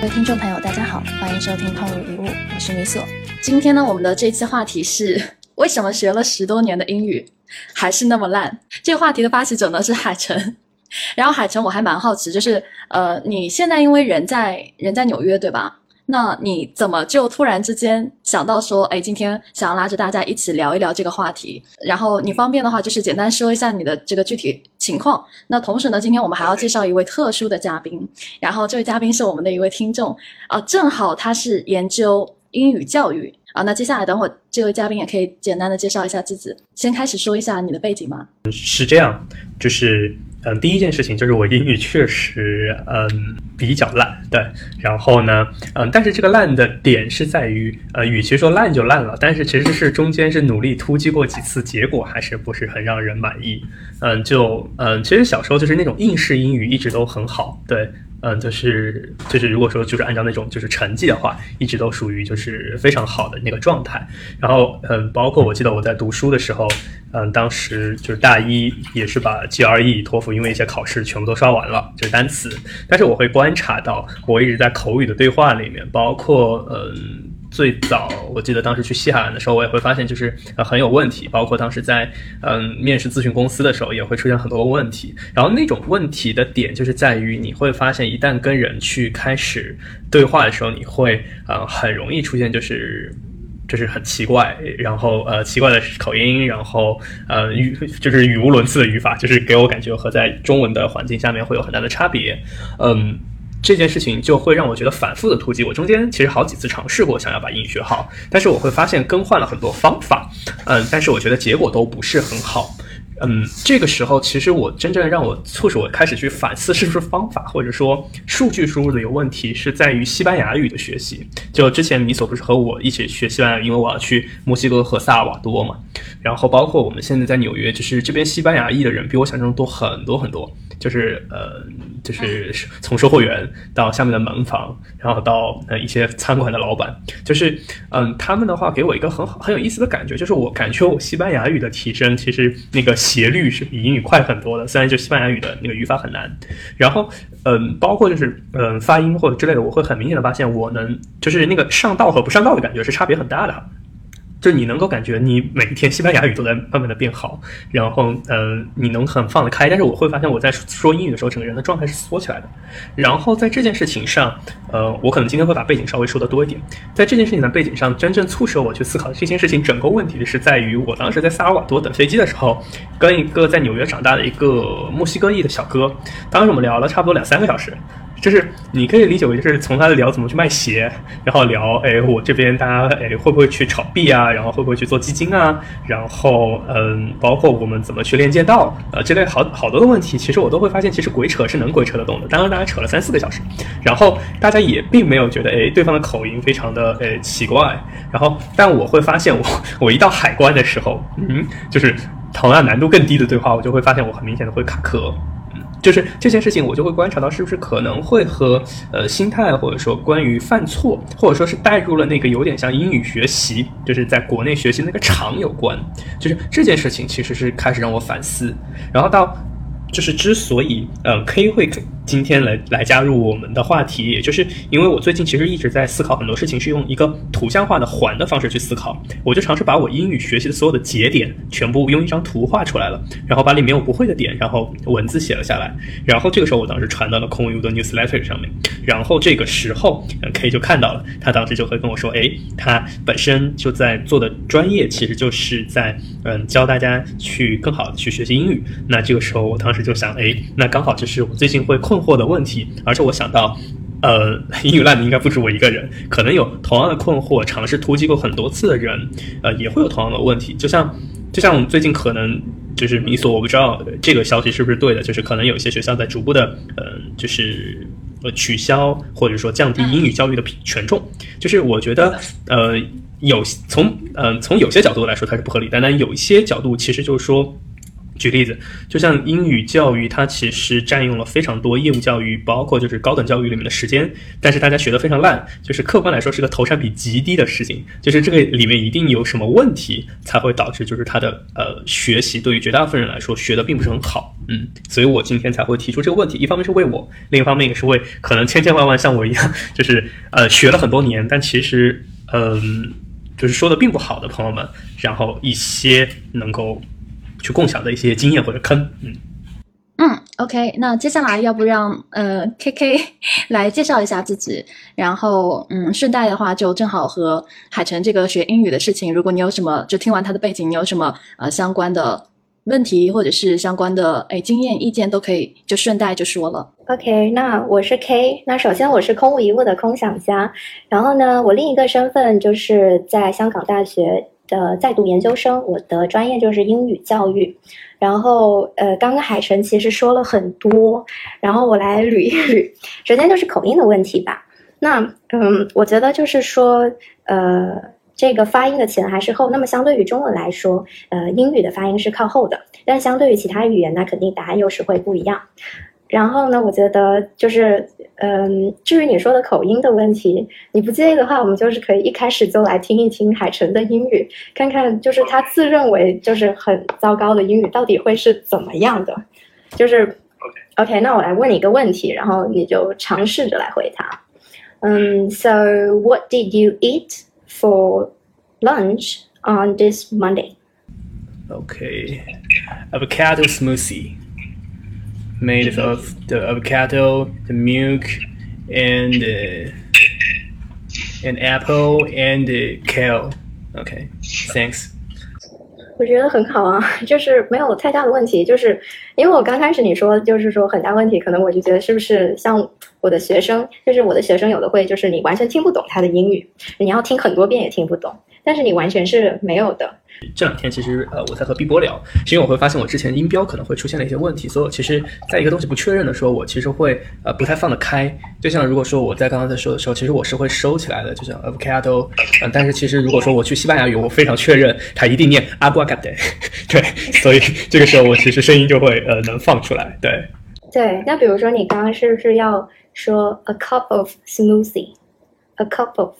各位听众朋友，大家好，欢迎收听《空无一物》，我是米索。今天呢，我们的这期话题是为什么学了十多年的英语还是那么烂？这个话题的发起者呢是海晨。然后海晨，我还蛮好奇，就是呃，你现在因为人在人在纽约，对吧？那你怎么就突然之间想到说，哎，今天想要拉着大家一起聊一聊这个话题？然后你方便的话，就是简单说一下你的这个具体情况。那同时呢，今天我们还要介绍一位特殊的嘉宾，然后这位嘉宾是我们的一位听众啊，正好他是研究英语教育啊。那接下来等会这位嘉宾也可以简单的介绍一下自己，先开始说一下你的背景吗？是这样，就是。嗯，第一件事情就是我英语确实嗯比较烂，对。然后呢，嗯，但是这个烂的点是在于，呃，与其说烂就烂了，但是其实是中间是努力突击过几次，结果还是不是很让人满意。嗯，就嗯，其实小时候就是那种应试英语一直都很好，对。嗯，就是就是，如果说就是按照那种就是成绩的话，一直都属于就是非常好的那个状态。然后，嗯，包括我记得我在读书的时候，嗯，当时就是大一也是把 GRE、托福因为一些考试全部都刷完了，就是单词。但是我会观察到，我一直在口语的对话里面，包括嗯。最早我记得当时去西海岸的时候，我也会发现就是呃很有问题，包括当时在嗯面试咨询公司的时候，也会出现很多问题。然后那种问题的点就是在于，你会发现一旦跟人去开始对话的时候，你会呃很容易出现就是就是很奇怪，然后呃奇怪的口音，然后呃语就是语无伦次的语法，就是给我感觉和在中文的环境下面会有很大的差别，嗯。这件事情就会让我觉得反复的突击。我中间其实好几次尝试过想要把英语学好，但是我会发现更换了很多方法，嗯，但是我觉得结果都不是很好。嗯，这个时候其实我真正让我促使我开始去反思是不是方法或者说数据输入的有问题，是在于西班牙语的学习。就之前米索不是和我一起学西班牙语，因为我要去墨西哥和萨尔瓦多嘛。然后包括我们现在在纽约，就是这边西班牙裔的人比我想象中多很多很多。就是呃，就是从售货员到下面的门房，然后到呃一些餐馆的老板，就是嗯，他们的话给我一个很好很有意思的感觉，就是我感觉我西班牙语的提升，其实那个斜率是比英语快很多的。虽然就西班牙语的那个语法很难，然后嗯，包括就是嗯发音或者之类的，我会很明显的发现，我能就是那个上道和不上道的感觉是差别很大的。就你能够感觉你每一天西班牙语都在慢慢的变好，然后呃你能很放得开，但是我会发现我在说英语的时候，整个人的状态是缩起来的。然后在这件事情上，呃我可能今天会把背景稍微说的多一点。在这件事情的背景上，真正促使我去思考这件事情整个问题的是在于，我当时在萨尔瓦多等飞机的时候，跟一个在纽约长大的一个墨西哥裔的小哥，当时我们聊了差不多两三个小时。就是你可以理解为，就是从他聊怎么去卖鞋，然后聊，哎，我这边大家，哎，会不会去炒币啊？然后会不会去做基金啊？然后，嗯，包括我们怎么去练剑道，呃，这类好好多的问题，其实我都会发现，其实鬼扯是能鬼扯得动的。当然，大家扯了三四个小时，然后大家也并没有觉得，哎，对方的口音非常的，哎，奇怪。然后，但我会发现，我 我一到海关的时候，嗯，就是同样难度更低的对话，我就会发现我很明显的会卡壳。就是这件事情，我就会观察到是不是可能会和呃心态，或者说关于犯错，或者说是带入了那个有点像英语学习，就是在国内学习那个场有关。就是这件事情其实是开始让我反思，然后到。就是之所以，呃，K 会今天来来加入我们的话题，也就是因为我最近其实一直在思考很多事情，是用一个图像化的环的方式去思考。我就尝试把我英语学习的所有的节点全部用一张图画出来了，然后把里面我不会的点，然后文字写了下来。然后这个时候我当时传到了空游的 newsletter 上面，然后这个时候 K 就看到了，他当时就会跟我说，哎，他本身就在做的专业其实就是在嗯教大家去更好的去学习英语。那这个时候我当时。就想，哎，那刚好这是我最近会困惑的问题，而且我想到，呃，英语烂的应该不止我一个人，可能有同样的困惑，尝试突击过很多次的人，呃，也会有同样的问题。就像，就像我们最近可能就是米索，我不知道这个消息是不是对的，就是可能有些学校在逐步的，呃，就是呃取消或者说降低英语教育的权重。就是我觉得，呃，有从嗯从有些角度来说它是不合理，但但有一些角度其实就是说。举例子，就像英语教育，它其实占用了非常多业务教育，包括就是高等教育里面的时间，但是大家学的非常烂，就是客观来说是个投产比极低的事情，就是这个里面一定有什么问题，才会导致就是他的呃学习对于绝大部分人来说学的并不是很好。嗯，所以我今天才会提出这个问题，一方面是为我，另一方面也是为可能千千万万像我一样，就是呃学了很多年，但其实嗯就是说的并不好的朋友们，然后一些能够去共享的一些经验或者坑，嗯。嗯，OK，那接下来要不让呃 KK 来介绍一下自己，然后嗯，顺带的话就正好和海晨这个学英语的事情，如果你有什么就听完他的背景，你有什么呃相关的问题或者是相关的哎经验意见都可以就顺带就说了。OK，那我是 K，那首先我是空无一物的空想家，然后呢，我另一个身份就是在香港大学的在读研究生，我的专业就是英语教育。然后，呃，刚刚海晨其实说了很多，然后我来捋一捋。首先就是口音的问题吧。那，嗯，我觉得就是说，呃，这个发音的前还是后。那么相对于中文来说，呃，英语的发音是靠后的，但相对于其他语言，那肯定答案又是会不一样。然后呢，我觉得就是，嗯，至于你说的口音的问题，你不介意的话，我们就是可以一开始就来听一听海晨的英语，看看就是他自认为就是很糟糕的英语到底会是怎么样的。就是，OK，那我来问你一个问题，然后你就尝试着来回答。嗯，So what did you eat for lunch on this Monday? Okay, avocado smoothie. Made of the avocado, the milk, and uh, an apple and kale. Okay, thanks. 我觉得很好啊，就是没有太大的问题。就是因为我刚开始你说就是说很大问题，可能我就觉得是不是像我的学生，就是我的学生有的会就是你完全听不懂他的英语，你要听很多遍也听不懂，但是你完全是没有的。这两天其实呃我在和碧波聊，是因为我会发现我之前音标可能会出现了一些问题，所以我其实在一个东西不确认的时候，我其实会呃不太放得开。就像如果说我在刚刚在说的时候，其实我是会收起来的，就像 avocado，嗯，但是其实如果说我去西班牙语，我非常确认它一定念 aguacate，对，所以这个时候我其实声音就会呃能放出来，对。对，那比如说你刚刚是不是要说 a cup of smoothie，a cup of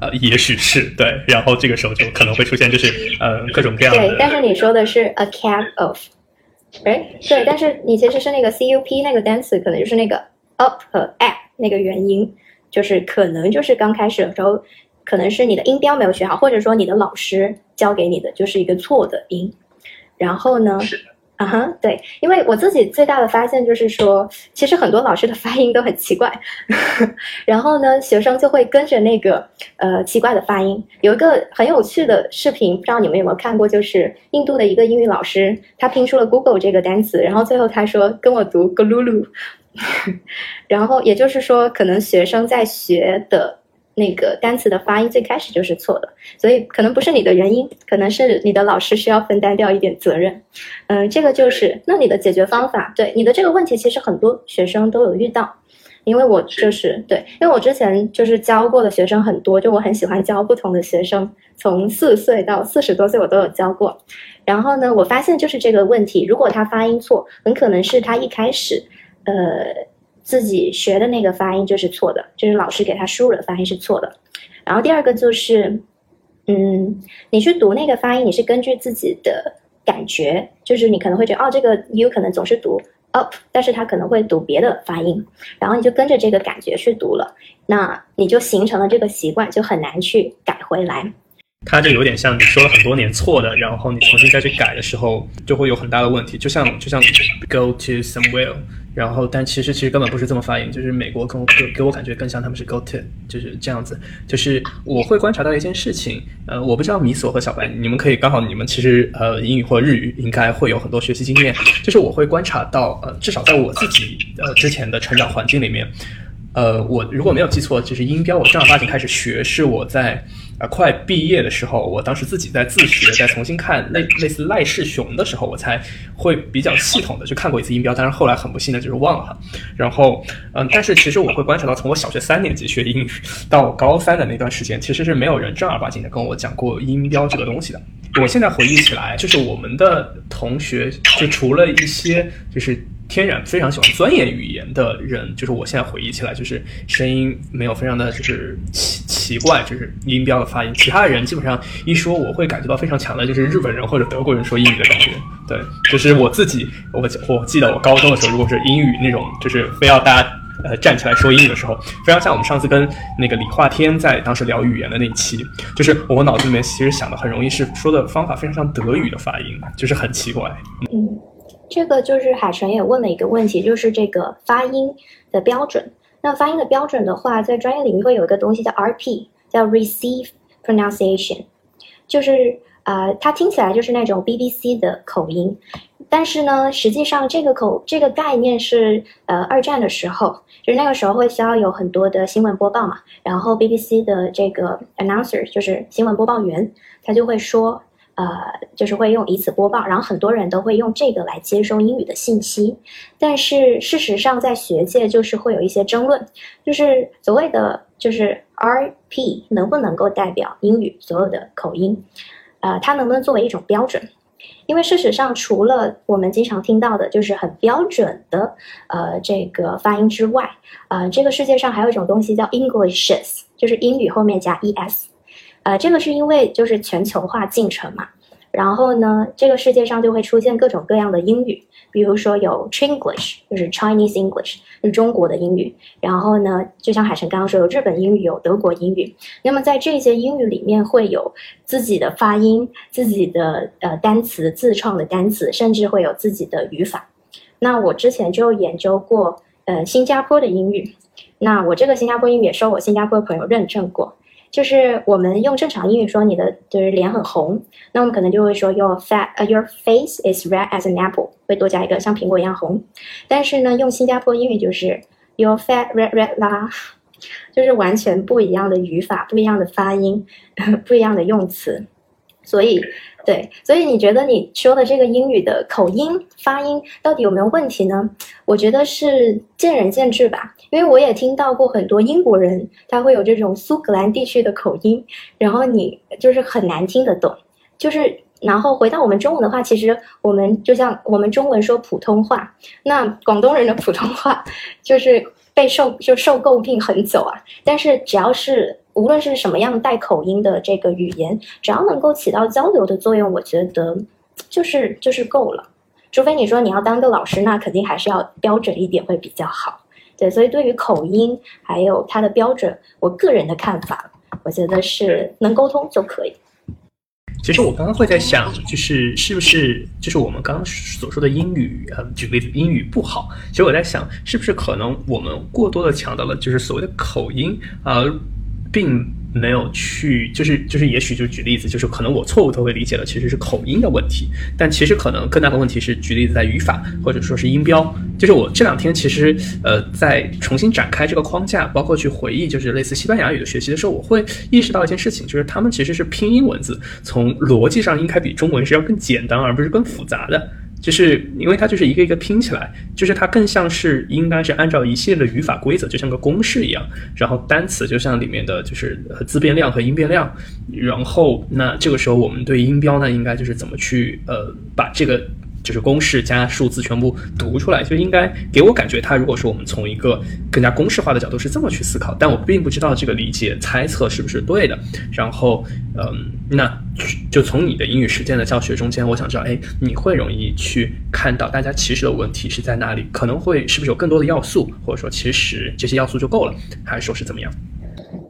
呃，也许是对，然后这个时候就可能会出现，就是呃各种各样的。对，但是你说的是 a cap of，哎，对，但是你其实是那个 cup 那个单词，可能就是那个 up 和 at 那个元音，就是可能就是刚开始的时候，可能是你的音标没有学好，或者说你的老师教给你的就是一个错的音，然后呢？啊哈，对，因为我自己最大的发现就是说，其实很多老师的发音都很奇怪，然后呢，学生就会跟着那个呃奇怪的发音。有一个很有趣的视频，不知道你们有没有看过，就是印度的一个英语老师，他拼出了 Google 这个单词，然后最后他说跟我读 Glulu，然后也就是说，可能学生在学的。那个单词的发音最开始就是错的，所以可能不是你的原因，可能是你的老师需要分担掉一点责任。嗯，这个就是那你的解决方法。对你的这个问题，其实很多学生都有遇到，因为我就是对，因为我之前就是教过的学生很多，就我很喜欢教不同的学生，从四岁到四十多岁我都有教过。然后呢，我发现就是这个问题，如果他发音错，很可能是他一开始，呃。自己学的那个发音就是错的，就是老师给他输入的发音是错的。然后第二个就是，嗯，你去读那个发音，你是根据自己的感觉，就是你可能会觉得，哦，这个 u 可能总是读 up，但是他可能会读别的发音，然后你就跟着这个感觉去读了，那你就形成了这个习惯，就很难去改回来。它就有点像你说了很多年错的，然后你重新再去改的时候，就会有很大的问题。就像就像 go to somewhere。然后，但其实其实根本不是这么发音，就是美国跟给给我感觉更像他们是 go to，就是这样子。就是我会观察到一件事情，呃，我不知道米索和小白，你们可以刚好你们其实呃英语或日语应该会有很多学习经验，就是我会观察到，呃，至少在我自己呃之前的成长环境里面，呃，我如果没有记错，就是音标我正儿八经开始学是我在。啊，快毕业的时候，我当时自己在自学，在重新看类类似赖世雄的时候，我才会比较系统的去看过一次音标，但是后来很不幸的就是忘了哈。然后，嗯，但是其实我会观察到，从我小学三年级学英语到高三的那段时间，其实是没有人正儿八经的跟我讲过音标这个东西的。我现在回忆起来，就是我们的同学，就除了一些就是。天然非常喜欢 钻研语言的人，就是我现在回忆起来，就是声音没有非常的就是奇奇怪，就是音标的发音。其他人基本上一说，我会感觉到非常强的，就是日本人或者德国人说英语的感觉。对，就是我自己，我我记得我高中的时候，如果是英语那种，就是非要大家。呃，站起来说英语的时候，非常像我们上次跟那个李化天在当时聊语言的那一期，就是我脑子里面其实想的很容易是说的方法非常像德语的发音，就是很奇怪。嗯，这个就是海晨也问了一个问题，就是这个发音的标准。那发音的标准的话，在专业领域会有一个东西叫 RP，叫 Receive Pronunciation，就是啊，它听起来就是那种 BBC 的口音。但是呢，实际上这个口这个概念是呃二战的时候，就是那个时候会需要有很多的新闻播报嘛，然后 BBC 的这个 announcer 就是新闻播报员，他就会说，呃，就是会用以此播报，然后很多人都会用这个来接收英语的信息。但是事实上，在学界就是会有一些争论，就是所谓的就是 RP 能不能够代表英语所有的口音，呃，它能不能作为一种标准？因为事实上，除了我们经常听到的，就是很标准的，呃，这个发音之外，呃，这个世界上还有一种东西叫 Englishes，就是英语后面加 es，呃，这个是因为就是全球化进程嘛。然后呢，这个世界上就会出现各种各样的英语，比如说有 Chinglish，就是 Chinese English，是中国的英语。然后呢，就像海晨刚刚说，有日本英语，有德国英语。那么在这些英语里面，会有自己的发音、自己的呃单词、自创的单词，甚至会有自己的语法。那我之前就研究过呃新加坡的英语，那我这个新加坡英语也受我新加坡朋友认证过。就是我们用正常英语说你的就是脸很红，那我们可能就会说 your fat，呃 your face is red as an apple，会多加一个像苹果一样红。但是呢，用新加坡英语就是 your fat red red 啦，就是完全不一样的语法，不一样的发音，不一样的用词，所以。对，所以你觉得你说的这个英语的口音发音到底有没有问题呢？我觉得是见仁见智吧，因为我也听到过很多英国人他会有这种苏格兰地区的口音，然后你就是很难听得懂。就是然后回到我们中文的话，其实我们就像我们中文说普通话，那广东人的普通话 就是被受就受诟病很久啊。但是只要是。无论是什么样带口音的这个语言，只要能够起到交流的作用，我觉得就是就是够了。除非你说你要当个老师，那肯定还是要标准一点会比较好。对，所以对于口音还有它的标准，我个人的看法，我觉得是能沟通就可以。其实我刚刚会在想，就是是不是就是我们刚刚所说的英语，呃，举个例子，英语不好。其实我在想，是不是可能我们过多的强调了就是所谓的口音啊。并没有去，就是就是，也许就举例子，就是可能我错误都会理解了，其实是口音的问题。但其实可能更大的问题是，举例子在语法或者说是音标。就是我这两天其实呃在重新展开这个框架，包括去回忆，就是类似西班牙语的学习的时候，我会意识到一件事情，就是他们其实是拼音文字，从逻辑上应该比中文是要更简单，而不是更复杂的。就是因为它就是一个一个拼起来，就是它更像是应该是按照一系列的语法规则，就像个公式一样。然后单词就像里面的就是自变量和因变量。然后那这个时候我们对音标呢，应该就是怎么去呃把这个。就是公式加数字全部读出来，就应该给我感觉，它如果说我们从一个更加公式化的角度是这么去思考，但我并不知道这个理解猜测是不是对的。然后，嗯，那就从你的英语实践的教学中间，我想知道，哎，你会容易去看到大家其实的问题是在哪里？可能会是不是有更多的要素，或者说其实这些要素就够了，还是说是怎么样？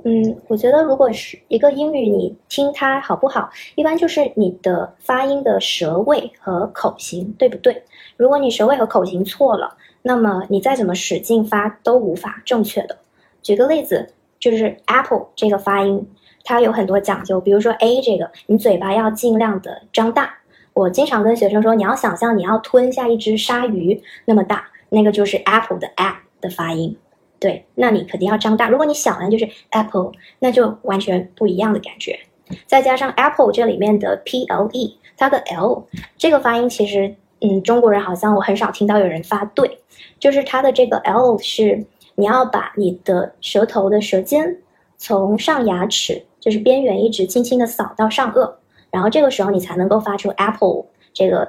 嗯，我觉得如果是一个英语，你听它好不好，一般就是你的发音的舌位和口型对不对？如果你舌位和口型错了，那么你再怎么使劲发都无法正确的。举个例子，就是 apple 这个发音，它有很多讲究，比如说 a 这个，你嘴巴要尽量的张大。我经常跟学生说，你要想象你要吞下一只鲨鱼那么大，那个就是 apple 的 a 的发音。对，那你肯定要张大。如果你小呢，就是 apple，那就完全不一样的感觉。再加上 apple 这里面的 p l e，它的 l 这个发音其实，嗯，中国人好像我很少听到有人发对，就是它的这个 l 是你要把你的舌头的舌尖从上牙齿就是边缘一直轻轻的扫到上颚，然后这个时候你才能够发出 apple 这个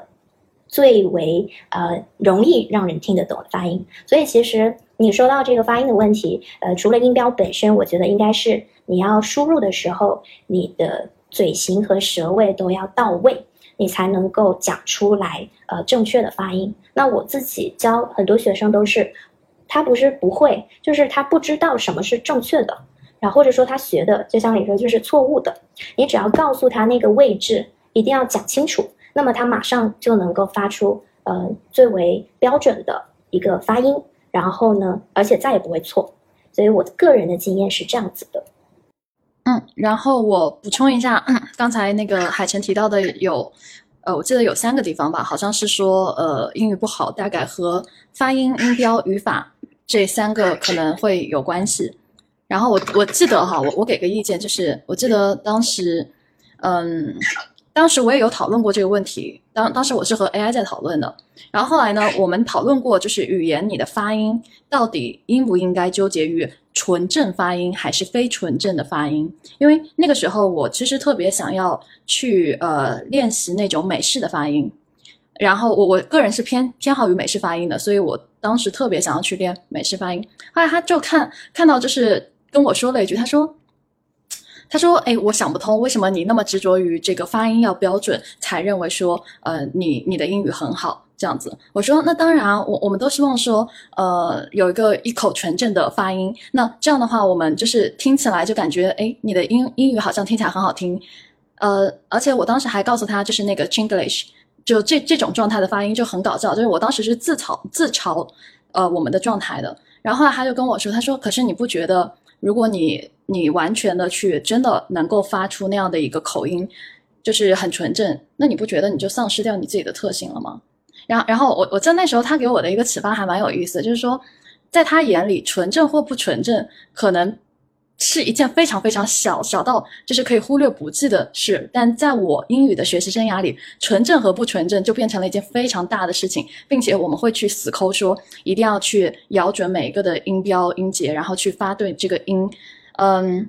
最为呃容易让人听得懂的发音。所以其实你说到这个发音的问题，呃，除了音标本身，我觉得应该是你要输入的时候，你的嘴型和舌位都要到位，你才能够讲出来呃正确的发音。那我自己教很多学生都是，他不是不会，就是他不知道什么是正确的。然后或者说他学的，就像你说，就是错误的。你只要告诉他那个位置，一定要讲清楚，那么他马上就能够发出呃最为标准的一个发音。然后呢，而且再也不会错。所以我个人的经验是这样子的。嗯，然后我补充一下，刚才那个海晨提到的有，呃，我记得有三个地方吧，好像是说，呃，英语不好，大概和发音、音标、语法这三个可能会有关系。然后我我记得哈，我我给个意见，就是我记得当时，嗯，当时我也有讨论过这个问题。当当时我是和 AI 在讨论的。然后后来呢，我们讨论过，就是语言你的发音到底应不应该纠结于纯正发音还是非纯正的发音？因为那个时候我其实特别想要去呃练习那种美式的发音。然后我我个人是偏偏好于美式发音的，所以我当时特别想要去练美式发音。后来他就看看到就是。跟我说了一句，他说：“他说，哎，我想不通，为什么你那么执着于这个发音要标准，才认为说，呃，你你的英语很好这样子。”我说：“那当然，我我们都希望说，呃，有一个一口纯正的发音。那这样的话，我们就是听起来就感觉，哎，你的英英语好像听起来很好听。呃，而且我当时还告诉他，就是那个 Chinglish，就这这种状态的发音就很搞笑，就是我当时是自嘲自嘲，呃，我们的状态的。然后后来他就跟我说，他说，可是你不觉得？”如果你你完全的去真的能够发出那样的一个口音，就是很纯正，那你不觉得你就丧失掉你自己的特性了吗？然后然后我我在那时候他给我的一个启发还蛮有意思，就是说在他眼里纯正或不纯正可能。是一件非常非常小小到就是可以忽略不计的事，但在我英语的学习生涯里，纯正和不纯正就变成了一件非常大的事情，并且我们会去死抠说一定要去咬准每一个的音标音节，然后去发对这个音，嗯，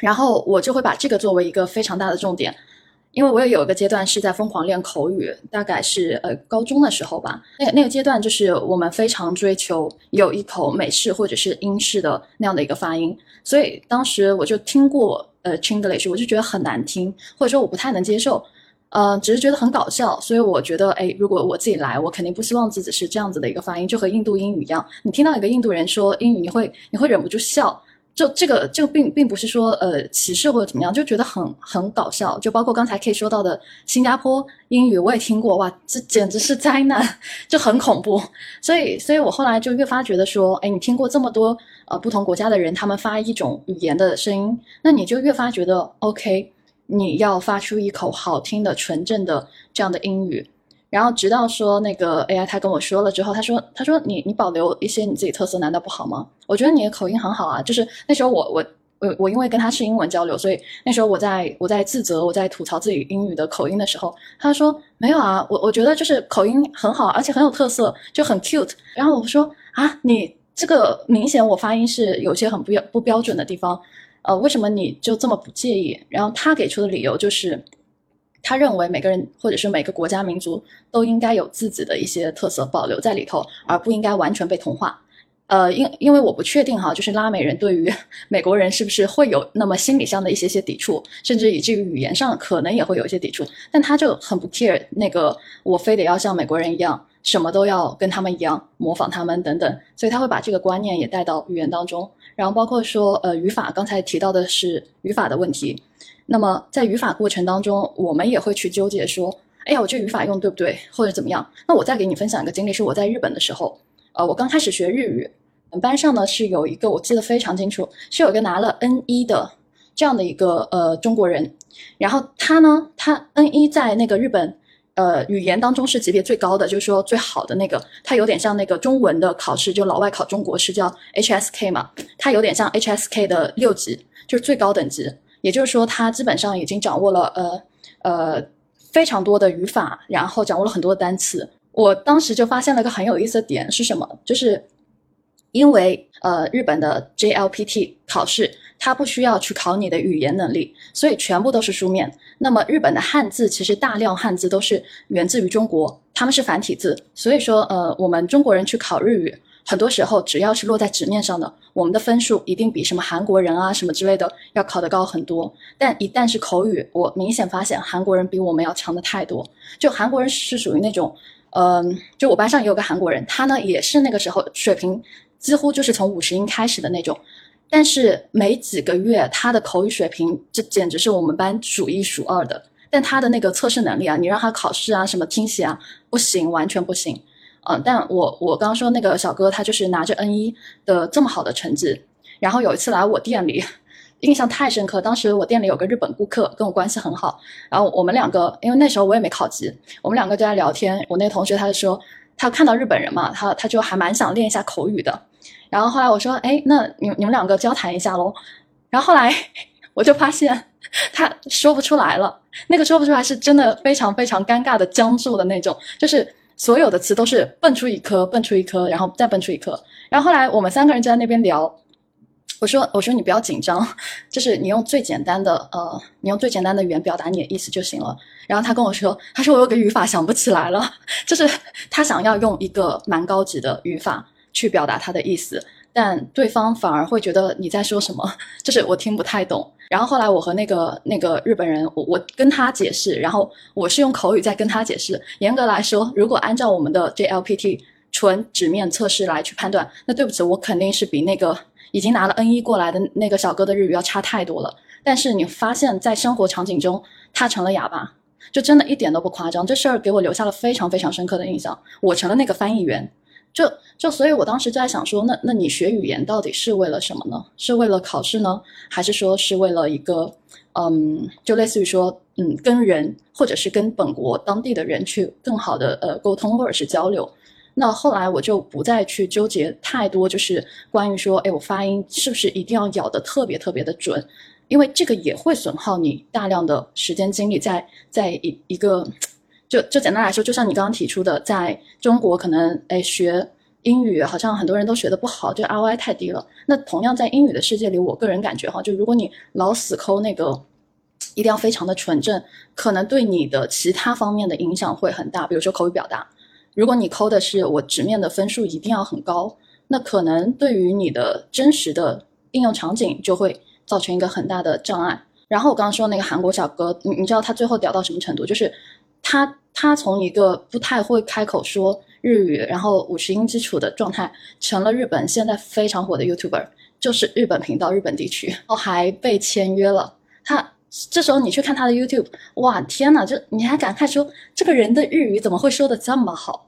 然后我就会把这个作为一个非常大的重点。因为我也有一个阶段是在疯狂练口语，大概是呃高中的时候吧。那个那个阶段就是我们非常追求有一口美式或者是英式的那样的一个发音，所以当时我就听过呃 Chinglish，我就觉得很难听，或者说我不太能接受，呃，只是觉得很搞笑。所以我觉得，哎，如果我自己来，我肯定不希望自己是这样子的一个发音，就和印度英语一样。你听到一个印度人说英语，你会你会忍不住笑。就这个，这个并并不是说呃歧视或者怎么样，就觉得很很搞笑。就包括刚才 K 说到的新加坡英语，我也听过，哇，这简直是灾难，就很恐怖。所以，所以我后来就越发觉得说，哎，你听过这么多呃不同国家的人他们发一种语言的声音，那你就越发觉得 OK，你要发出一口好听的纯正的这样的英语。然后直到说那个 AI，他跟我说了之后，他说：“他说你你保留一些你自己特色，难道不好吗？我觉得你的口音很好啊。就是那时候我我我我因为跟他是英文交流，所以那时候我在我在自责，我在吐槽自己英语的口音的时候，他说没有啊，我我觉得就是口音很好，而且很有特色，就很 cute。然后我说啊，你这个明显我发音是有些很不标不标准的地方，呃，为什么你就这么不介意？然后他给出的理由就是。他认为每个人或者是每个国家民族都应该有自己的一些特色保留在里头，而不应该完全被同化。呃，因因为我不确定哈，就是拉美人对于 美国人是不是会有那么心理上的一些些抵触，甚至以至于语言上可能也会有一些抵触。但他就很不 care 那个，我非得要像美国人一样，什么都要跟他们一样，模仿他们等等。所以他会把这个观念也带到语言当中，然后包括说呃语法，刚才提到的是语法的问题。那么在语法过程当中，我们也会去纠结说，哎呀，我这语法用对不对，或者怎么样？那我再给你分享一个经历，是我在日本的时候，呃，我刚开始学日语，班上呢是有一个我记得非常清楚，是有一个拿了 N 一的这样的一个呃中国人，然后他呢，他 N 一在那个日本呃语言当中是级别最高的，就是说最好的那个，他有点像那个中文的考试，就老外考中国是叫 HSK 嘛，他有点像 HSK 的六级，就是最高等级。也就是说，他基本上已经掌握了呃呃非常多的语法，然后掌握了很多的单词。我当时就发现了一个很有意思的点是什么？就是因为呃日本的 JLPT 考试，它不需要去考你的语言能力，所以全部都是书面。那么日本的汉字其实大量汉字都是源自于中国，他们是繁体字，所以说呃，我们中国人去考日语，很多时候只要是落在纸面上的，我们的分数一定比什么韩国人啊什么之类的要考得高很多。但一旦是口语，我明显发现韩国人比我们要强的太多。就韩国人是属于那种，嗯，就我班上也有个韩国人，他呢也是那个时候水平几乎就是从五十音开始的那种。但是没几个月，他的口语水平这简直是我们班数一数二的。但他的那个测试能力啊，你让他考试啊，什么听写啊，不行，完全不行。嗯，但我我刚刚说那个小哥，他就是拿着 N 一的这么好的成绩，然后有一次来我店里，印象太深刻。当时我店里有个日本顾客，跟我关系很好，然后我们两个，因为那时候我也没考级，我们两个就在聊天。我那同学他就说，他看到日本人嘛，他他就还蛮想练一下口语的。然后后来我说，哎，那你你们两个交谈一下喽。然后后来我就发现他说不出来了，那个说不出来是真的非常非常尴尬的僵住的那种，就是所有的词都是蹦出一颗，蹦出一颗，然后再蹦出一颗。然后后来我们三个人就在那边聊，我说我说你不要紧张，就是你用最简单的呃，你用最简单的语言表达你的意思就行了。然后他跟我说，他说我有个语法想不起来了，就是他想要用一个蛮高级的语法。去表达他的意思，但对方反而会觉得你在说什么，就是我听不太懂。然后后来我和那个那个日本人，我我跟他解释，然后我是用口语在跟他解释。严格来说，如果按照我们的 JLPT 纯纸面测试来去判断，那对不起，我肯定是比那个已经拿了 N 一过来的那个小哥的日语要差太多了。但是你发现，在生活场景中，他成了哑巴，就真的一点都不夸张。这事儿给我留下了非常非常深刻的印象。我成了那个翻译员。就就，所以我当时就在想说，那那你学语言到底是为了什么呢？是为了考试呢，还是说是为了一个，嗯，就类似于说，嗯，跟人或者是跟本国当地的人去更好的呃沟通或者是交流？那后来我就不再去纠结太多，就是关于说，哎，我发音是不是一定要咬得特别特别的准？因为这个也会损耗你大量的时间精力，在在一一个。就就简单来说，就像你刚刚提出的，在中国可能哎学英语好像很多人都学的不好，就 ROI 太低了。那同样在英语的世界里，我个人感觉哈，就如果你老死抠那个，一定要非常的纯正，可能对你的其他方面的影响会很大。比如说口语表达，如果你抠的是我直面的分数一定要很高，那可能对于你的真实的应用场景就会造成一个很大的障碍。然后我刚刚说那个韩国小哥，你你知道他最后屌到什么程度？就是。他他从一个不太会开口说日语，然后五十音基础的状态，成了日本现在非常火的 YouTuber，就是日本频道、日本地区，然 后还被签约了。他这时候你去看他的 YouTube，哇，天呐，就你还感慨说这个人的日语怎么会说的这么好？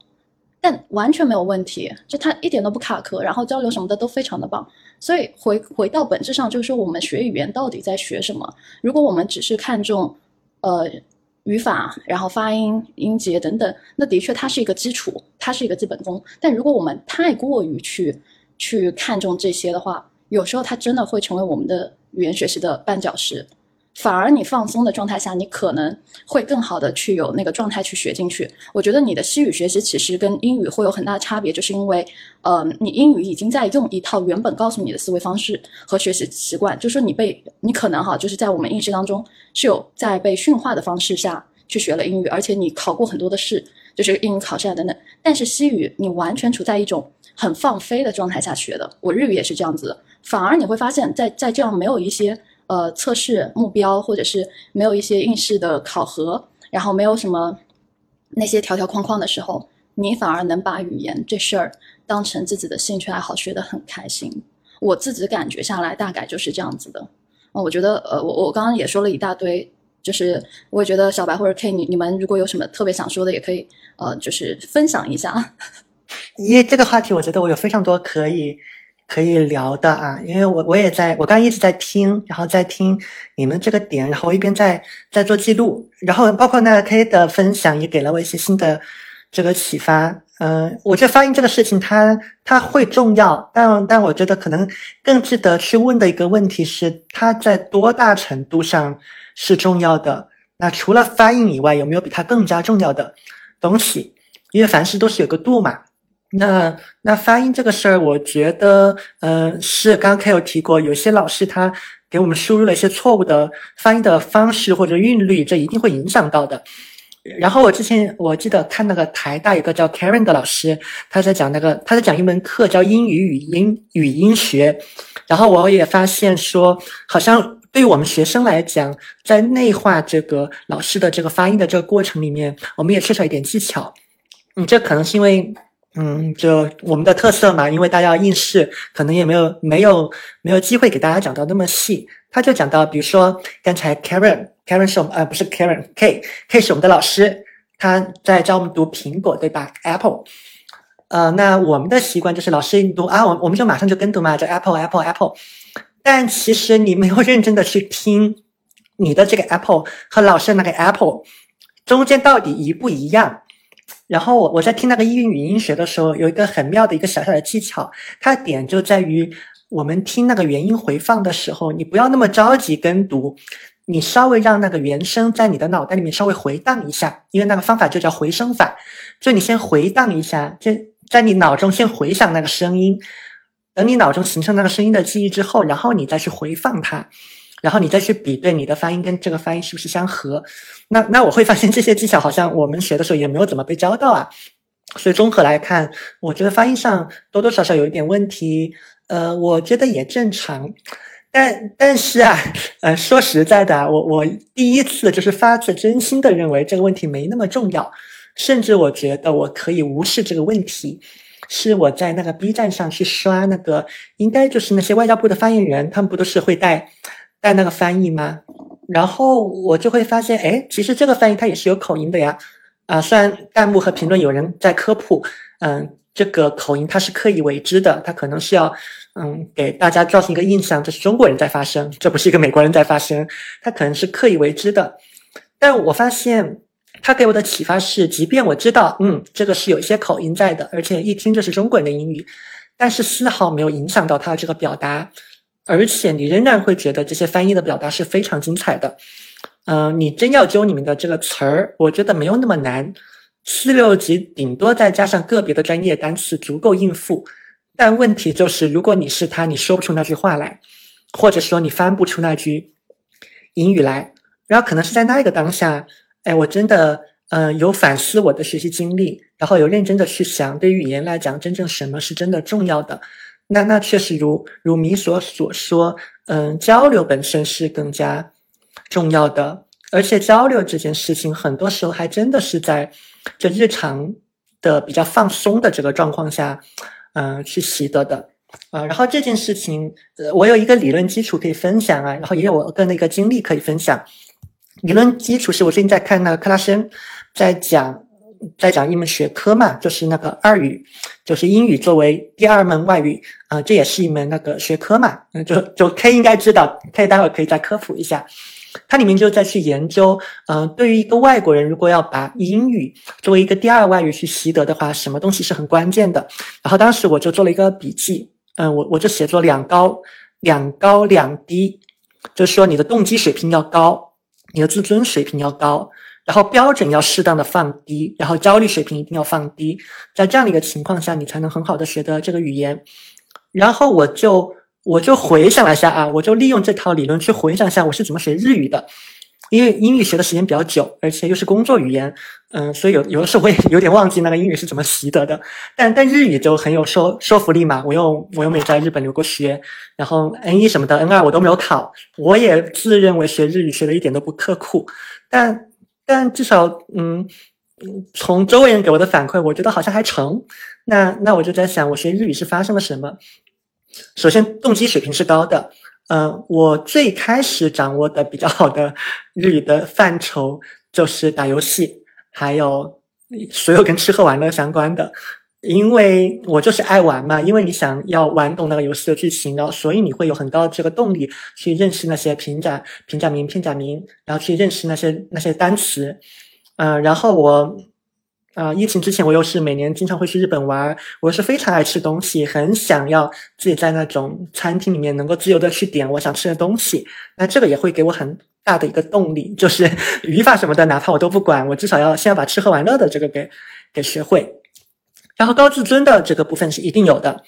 但完全没有问题，就他一点都不卡壳，然后交流什么的都非常的棒。所以回回到本质上，就是说我们学语言到底在学什么？如果我们只是看重，呃。语法，然后发音、音节等等，那的确它是一个基础，它是一个基本功。但如果我们太过于去去看重这些的话，有时候它真的会成为我们的语言学习的绊脚石。反而你放松的状态下，你可能会更好的去有那个状态去学进去。我觉得你的西语学习其实跟英语会有很大的差别，就是因为，呃，你英语已经在用一套原本告诉你的思维方式和学习习惯，就说你被你可能哈，就是在我们应试当中是有在被驯化的方式下去学了英语，而且你考过很多的试，就是英语考试啊等等。但是西语你完全处在一种很放飞的状态下学的，我日语也是这样子的，反而你会发现在在这样没有一些。呃，测试目标或者是没有一些应试的考核，然后没有什么那些条条框框的时候，你反而能把语言这事儿当成自己的兴趣爱好，学得很开心。我自己感觉下来，大概就是这样子的。啊，我觉得，呃，我我刚刚也说了一大堆，就是我也觉得小白或者 K，你你们如果有什么特别想说的，也可以呃，就是分享一下。因为这个话题，我觉得我有非常多可以。可以聊的啊，因为我我也在，我刚一直在听，然后在听你们这个点，然后我一边在在做记录，然后包括那个 K 的分享也给了我一些新的这个启发。嗯，我觉得发音这个事情，它它会重要，但但我觉得可能更值得去问的一个问题是，它在多大程度上是重要的？那除了发音以外，有没有比它更加重要的东西？因为凡事都是有个度嘛。那那发音这个事儿，我觉得，呃，是刚刚 K 有提过，有些老师他给我们输入了一些错误的发音的方式或者韵律，这一定会影响到的。然后我之前我记得看那个台大有个叫 Karen 的老师，他在讲那个他在讲一门课叫英语语音语音学，然后我也发现说，好像对于我们学生来讲，在内化这个老师的这个发音的这个过程里面，我们也缺少一点技巧。嗯，这可能是因为。嗯，就我们的特色嘛，因为大家要应试，可能也没有没有没有机会给大家讲到那么细。他就讲到，比如说刚才 Karen，Karen 是我们呃不是 Karen，K，K 是我们的老师，他在教我们读苹果，对吧？Apple，呃，那我们的习惯就是老师一读啊，我我们就马上就跟读嘛，就 Apple，Apple，Apple。但其实你没有认真的去听你的这个 Apple 和老师那个 Apple 中间到底一不一样。然后我我在听那个英语语音学的时候，有一个很妙的一个小小的技巧，它的点就在于我们听那个原音回放的时候，你不要那么着急跟读，你稍微让那个原声在你的脑袋里面稍微回荡一下，因为那个方法就叫回声法，就你先回荡一下，就在你脑中先回想那个声音，等你脑中形成那个声音的记忆之后，然后你再去回放它。然后你再去比对你的发音跟这个发音是不是相合，那那我会发现这些技巧好像我们学的时候也没有怎么被教到啊，所以综合来看，我觉得发音上多多少少有一点问题，呃，我觉得也正常，但但是啊，呃，说实在的，我我第一次就是发自真心的认为这个问题没那么重要，甚至我觉得我可以无视这个问题，是我在那个 B 站上去刷那个，应该就是那些外交部的发言人，他们不都是会带。带那个翻译吗？然后我就会发现，哎，其实这个翻译它也是有口音的呀。啊，虽然弹幕和评论有人在科普，嗯，这个口音它是刻意为之的，它可能是要，嗯，给大家造成一个印象，这是中国人在发声，这不是一个美国人在发声，它可能是刻意为之的。但我发现，它给我的启发是，即便我知道，嗯，这个是有一些口音在的，而且一听就是中国人的英语，但是丝毫没有影响到他的这个表达。而且你仍然会觉得这些翻译的表达是非常精彩的，嗯，你真要揪里面的这个词儿，我觉得没有那么难，四六级顶多再加上个别的专业单词足够应付。但问题就是，如果你是他，你说不出那句话来，或者说你翻不出那句英语来，然后可能是在那一个当下，哎，我真的，嗯，有反思我的学习经历，然后有认真的去想，对语言来讲，真正什么是真的重要的。那那确实如如米所所说，嗯，交流本身是更加重要的，而且交流这件事情，很多时候还真的是在这日常的比较放松的这个状况下，嗯，去习得的，啊，然后这件事情，呃，我有一个理论基础可以分享啊，然后也有我个人的一个经历可以分享。理论基础是我最近在看那个克拉申在讲。在讲一门学科嘛，就是那个二语，就是英语作为第二门外语，啊，这也是一门那个学科嘛，嗯，就就 K 应该知道，K 待会可以再科普一下，它里面就在去研究，嗯，对于一个外国人，如果要把英语作为一个第二外语去习得的话，什么东西是很关键的。然后当时我就做了一个笔记，嗯，我我就写作两高两高两低，就是说你的动机水平要高，你的自尊水平要高。然后标准要适当的放低，然后焦虑水平一定要放低，在这样的一个情况下，你才能很好的学得这个语言。然后我就我就回想了一下啊，我就利用这套理论去回想一下我是怎么学日语的。因为英语学的时间比较久，而且又是工作语言，嗯，所以有有的时候我也 有点忘记那个英语是怎么习得的。但但日语就很有说说服力嘛，我又我又没在日本留过学，然后 N 一什么的 N 二我都没有考，我也自认为学日语学的一点都不刻苦，但。但至少，嗯，从周围人给我的反馈，我觉得好像还成。那那我就在想，我学日语是发生了什么？首先，动机水平是高的。嗯，我最开始掌握的比较好的日语的范畴就是打游戏，还有所有跟吃喝玩乐相关的。因为我就是爱玩嘛，因为你想要玩懂那个游戏的剧情，然后所以你会有很高的这个动力去认识那些平假平假名片假名，然后去认识那些那些单词，嗯，然后我，啊，疫情之前我又是每年经常会去日本玩，我是非常爱吃东西，很想要自己在那种餐厅里面能够自由的去点我想吃的东西，那这个也会给我很大的一个动力，就是 语法什么的，哪怕我都不管，我至少要先要把吃喝玩乐的这个给给学会。然后高自尊的这个部分是一定有的，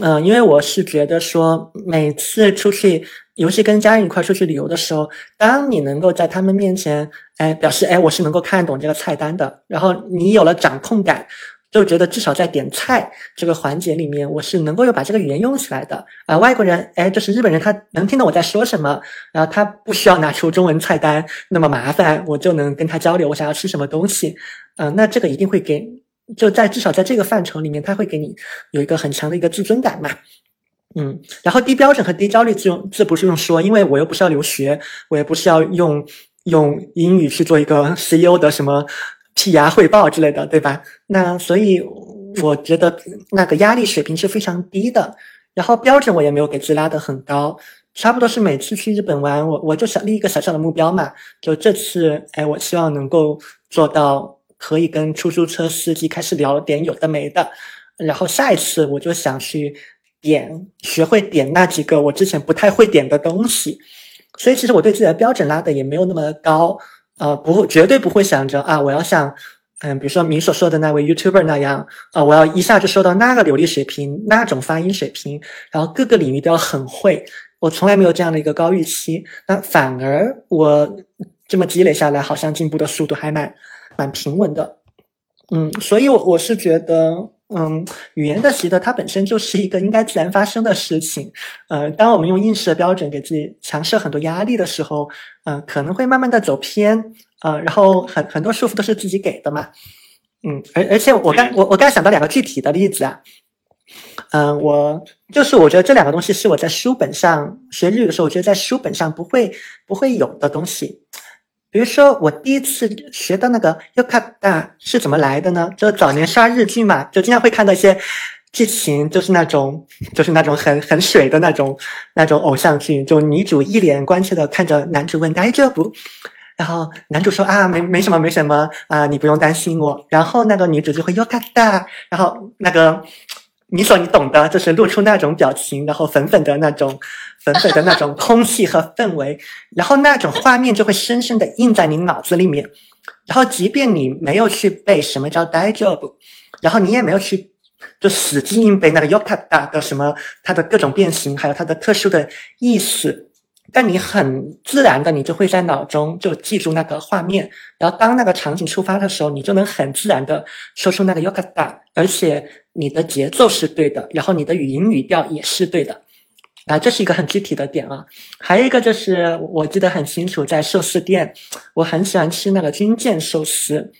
嗯、因为我是觉得说，每次出去，尤其跟家人一块出去旅游的时候，当你能够在他们面前，哎，表示哎我是能够看懂这个菜单的，然后你有了掌控感。就觉得至少在点菜这个环节里面，我是能够有把这个语言用起来的啊、外国人，哎，就是日本人，他能听懂我在说什么，然后他不需要拿出中文菜单那么麻烦，我就能跟他交流我想要吃什么东西。嗯、那这个一定会给，就在至少在这个范畴里面，他会给你有一个很强的一个自尊感嘛。嗯，然后低标准和低焦虑这用这不是用说，因为我又不是要留学，我也不是要用用英语去做一个 CEO 的什么 PR 汇报之类的，对吧？那所以我觉得那个压力水平是非常低的，然后标准我也没有给自拉得很高，差不多是每次去日本玩，我我就想立一个小小的目标嘛，就这次，哎，我希望能够做到可以跟出租车司机开始聊点有的没的，然后下一次我就想去点，学会点那几个我之前不太会点的东西，所以其实我对自己的标准拉的也没有那么高，呃，不会，绝对不会想着啊，我要像。嗯，比如说你所说的那位 YouTuber 那样，啊、我要一下就说到那个流利水平，那种发音水平，然后各个领域都要很会。我从来没有这样的一个高预期，那反而我这么积累下来，好像进步的速度还蛮蛮平稳的。嗯，所以我我是觉得，嗯，语言的习得它本身就是一个应该自然发生的事情。呃，当我们用应试的标准给自己强设很多压力的时候，嗯、可能会慢慢的走偏。呃，然后很很多束缚都是自己给的嘛，嗯，而而且我刚我我刚想到两个具体的例子啊，嗯、我就是我觉得这两个东西是我在书本上学日语的时候，我觉得在书本上不会不会有的东西，比如说我第一次学到那个 yokata 是怎么来的呢？就早年刷日剧嘛，就经常会看到一些剧情，就是那种就是那种很很水的那种那种偶像剧，就女主一脸关切的看着男主问大丈夫。然后男主说啊，没没什么没什么啊，你不用担心我。然后那个女主就会 “yo kata”，，然后那个你所你懂的，就是露出那种表情，然后粉粉的那种 粉粉的那种空气和氛围，然后那种画面就会深深的印在你脑子里面。然后即便你没有去背什么叫 die job，然后你也没有去就死记硬背那个 yokata 的什么它的各种变形，还有它的特殊的意思。但你很自然的，你就会在脑中就记住那个画面，然后当那个场景出发的时候，你就能很自然的说出那个 yokata，而且你的节奏是对的，然后你的语音语调也是对的，啊，这是一个很具体的点啊。还有一个就是我记得很清楚，在寿司店，我很喜欢吃那个军舰寿司，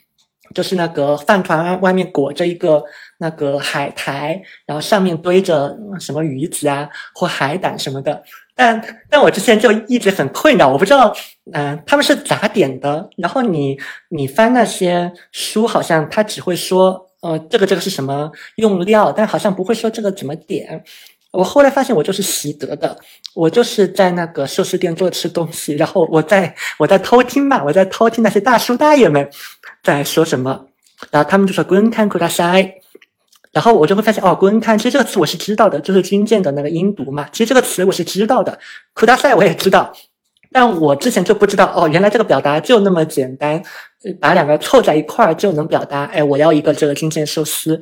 就是那个饭团外面裹着一个那个海苔，然后上面堆着什么鱼子啊或海胆什么的。但但我之前就一直很困扰，我不知道，嗯、他们是咋点的？然后你你翻那些书，好像他只会说，呃，这个这个是什么用料，但好像不会说这个怎么点。我后来发现我就是习得的，我就是在那个寿司店做吃东西，然后我在我在偷听嘛，我在偷听那些大叔大爷们在说什么，然后他们就说“滚看库大塞”，然后我就会发现哦，“滚开”其实这个词我是知道的，就是军舰的那个音读嘛，其实这个词我是知道的，“库大塞”我也知道，但我之前就不知道哦，原来这个表达就那么简单，把两个凑在一块儿就能表达，哎，我要一个这个军舰寿司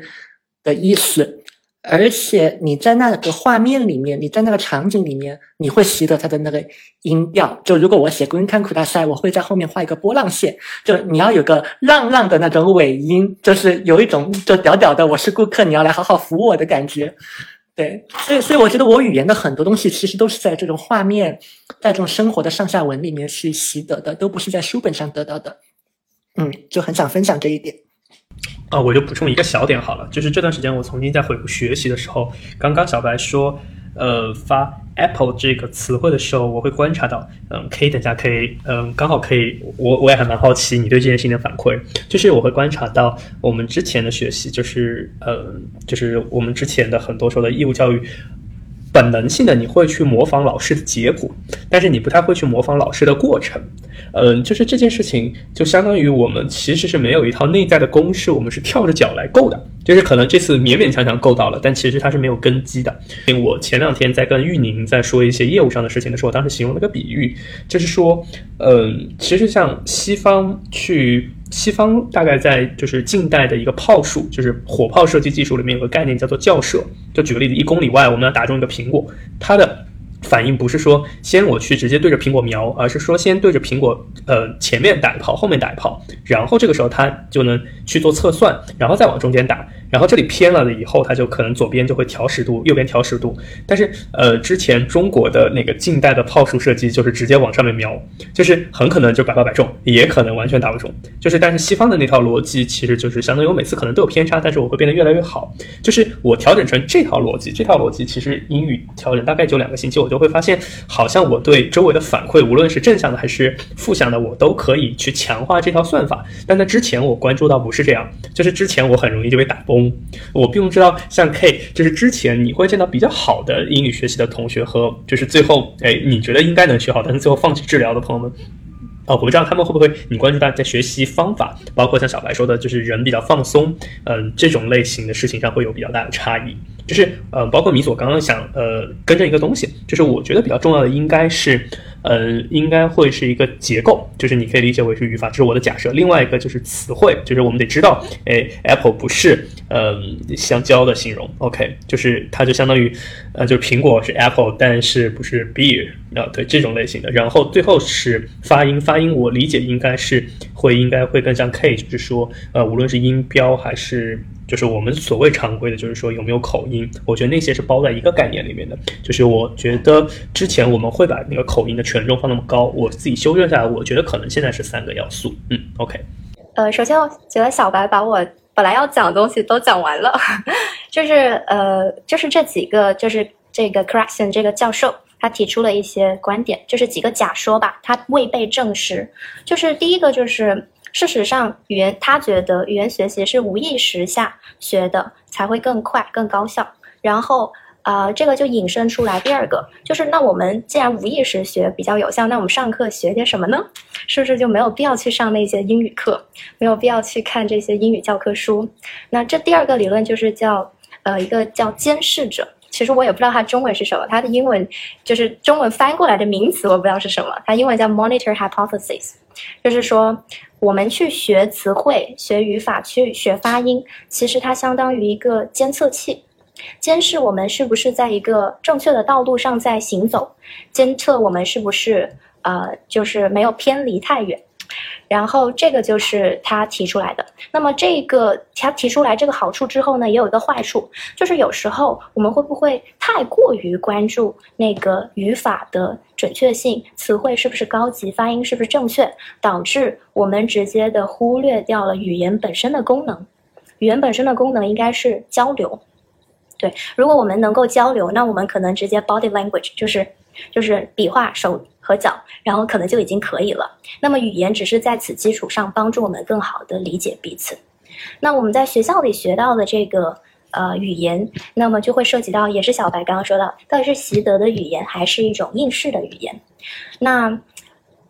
的意思。而且你在那个画面里面，你在那个场景里面，你会习得它的那个音调。就如果我写“ Green c a n k u 大赛”，我会在后面画一个波浪线，就你要有个浪浪的那种尾音，就是有一种就屌屌的，我是顾客，你要来好好服务我的感觉。对，所以所以我觉得我语言的很多东西其实都是在这种画面，在这种生活的上下文里面去习得的，都不是在书本上得到的。嗯，就很想分享这一点。啊，我就补充一个小点好了，就是这段时间我曾经在回顾学习的时候，刚刚小白说，呃，发 apple 这个词汇的时候，我会观察到，嗯，可以等下可以，嗯，刚好可以，我我也还蛮好奇你对这件事情的反馈，就是我会观察到我们之前的学习，就是，嗯，就是我们之前的很多时候的义务教育。本能性的你会去模仿老师的结果，但是你不太会去模仿老师的过程。嗯，就是这件事情就相当于我们其实是没有一套内在的公式，我们是跳着脚来够的。就是可能这次勉勉强强够到了，但其实它是没有根基的。因为我前两天在跟玉宁在说一些业务上的事情的时候，我当时形容了个比喻，就是说，嗯，其实像西方去西方大概在就是近代的一个炮术，就是火炮射击技术里面有个概念叫做校射。就举个例子，一公里外我们要打中一个苹果，它的反应不是说先我去直接对着苹果瞄，而是说先对着苹果呃前面打一炮，后面打一炮，然后这个时候它就能去做测算，然后再往中间打。然后这里偏了了以后，它就可能左边就会调十度，右边调十度。但是呃，之前中国的那个近代的炮术射击就是直接往上面瞄，就是很可能就百发百中，也可能完全打不中。就是但是西方的那套逻辑其实就是相当于我每次可能都有偏差，但是我会变得越来越好。就是我调整成这套逻辑，这套逻辑其实英语调整大概就两个星期，我就会发现好像我对周围的反馈，无论是正向的还是负向的，我都可以去强化这套算法。但在之前我关注到不是这样，就是之前我很容易就被打破我并不知道，像 K，就是之前你会见到比较好的英语学习的同学和就是最后，哎，你觉得应该能学好，但是最后放弃治疗的朋友们，哦，我不知道他们会不会你关注到在学习方法，包括像小白说的，就是人比较放松，嗯，这种类型的事情上会有比较大的差异。就是呃，包括米索刚刚想呃跟着一个东西，就是我觉得比较重要的应该是。呃，应该会是一个结构，就是你可以理解为是语法，这是我的假设。另外一个就是词汇，就是我们得知道，哎，apple 不是呃香蕉的形容，OK，就是它就相当于呃就是苹果是 apple，但是不是 beer 啊，对这种类型的。然后最后是发音，发音我理解应该是会应该会更像 K，就是说呃无论是音标还是。就是我们所谓常规的，就是说有没有口音，我觉得那些是包在一个概念里面的。就是我觉得之前我们会把那个口音的权重放那么高，我自己修正下来，我觉得可能现在是三个要素。嗯，OK。呃，首先我觉得小白把我本来要讲的东西都讲完了，就是呃，就是这几个，就是这个 correction 这个教授他提出了一些观点，就是几个假说吧，他未被证实。就是第一个就是。事实上，语言他觉得语言学习是无意识下学的才会更快、更高效。然后，呃，这个就引申出来第二个，就是那我们既然无意识学比较有效，那我们上课学点什么呢？是不是就没有必要去上那些英语课，没有必要去看这些英语教科书？那这第二个理论就是叫呃一个叫监视者。其实我也不知道它中文是什么，它的英文就是中文翻过来的名词，我不知道是什么。它英文叫 monitor hypothesis，就是说。我们去学词汇、学语法、去学发音，其实它相当于一个监测器，监视我们是不是在一个正确的道路上在行走，监测我们是不是呃，就是没有偏离太远。然后这个就是他提出来的。那么这个他提出来这个好处之后呢，也有一个坏处，就是有时候我们会不会太过于关注那个语法的准确性，词汇是不是高级，发音是不是正确，导致我们直接的忽略掉了语言本身的功能。语言本身的功能应该是交流。对，如果我们能够交流，那我们可能直接 body language 就是就是比划手。和脚，然后可能就已经可以了。那么语言只是在此基础上帮助我们更好的理解彼此。那我们在学校里学到的这个呃语言，那么就会涉及到，也是小白刚刚说到，到底是习得的语言还是一种应试的语言？那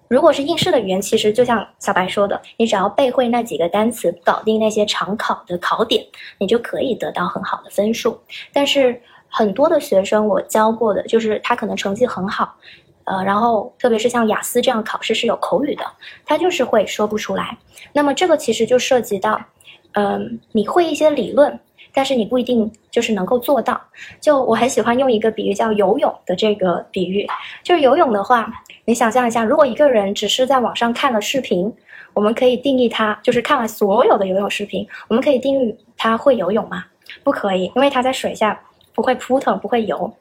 如果是应试的语言，其实就像小白说的，你只要背会那几个单词，搞定那些常考的考点，你就可以得到很好的分数。但是很多的学生我教过的，就是他可能成绩很好。呃，然后特别是像雅思这样考试是有口语的，他就是会说不出来。那么这个其实就涉及到，嗯，你会一些理论，但是你不一定就是能够做到。就我很喜欢用一个比喻叫游泳的这个比喻，就是游泳的话，你想象一下，如果一个人只是在网上看了视频，我们可以定义他就是看完所有的游泳视频，我们可以定义他会游泳吗？不可以，因为他在水下。不会扑腾，不会游。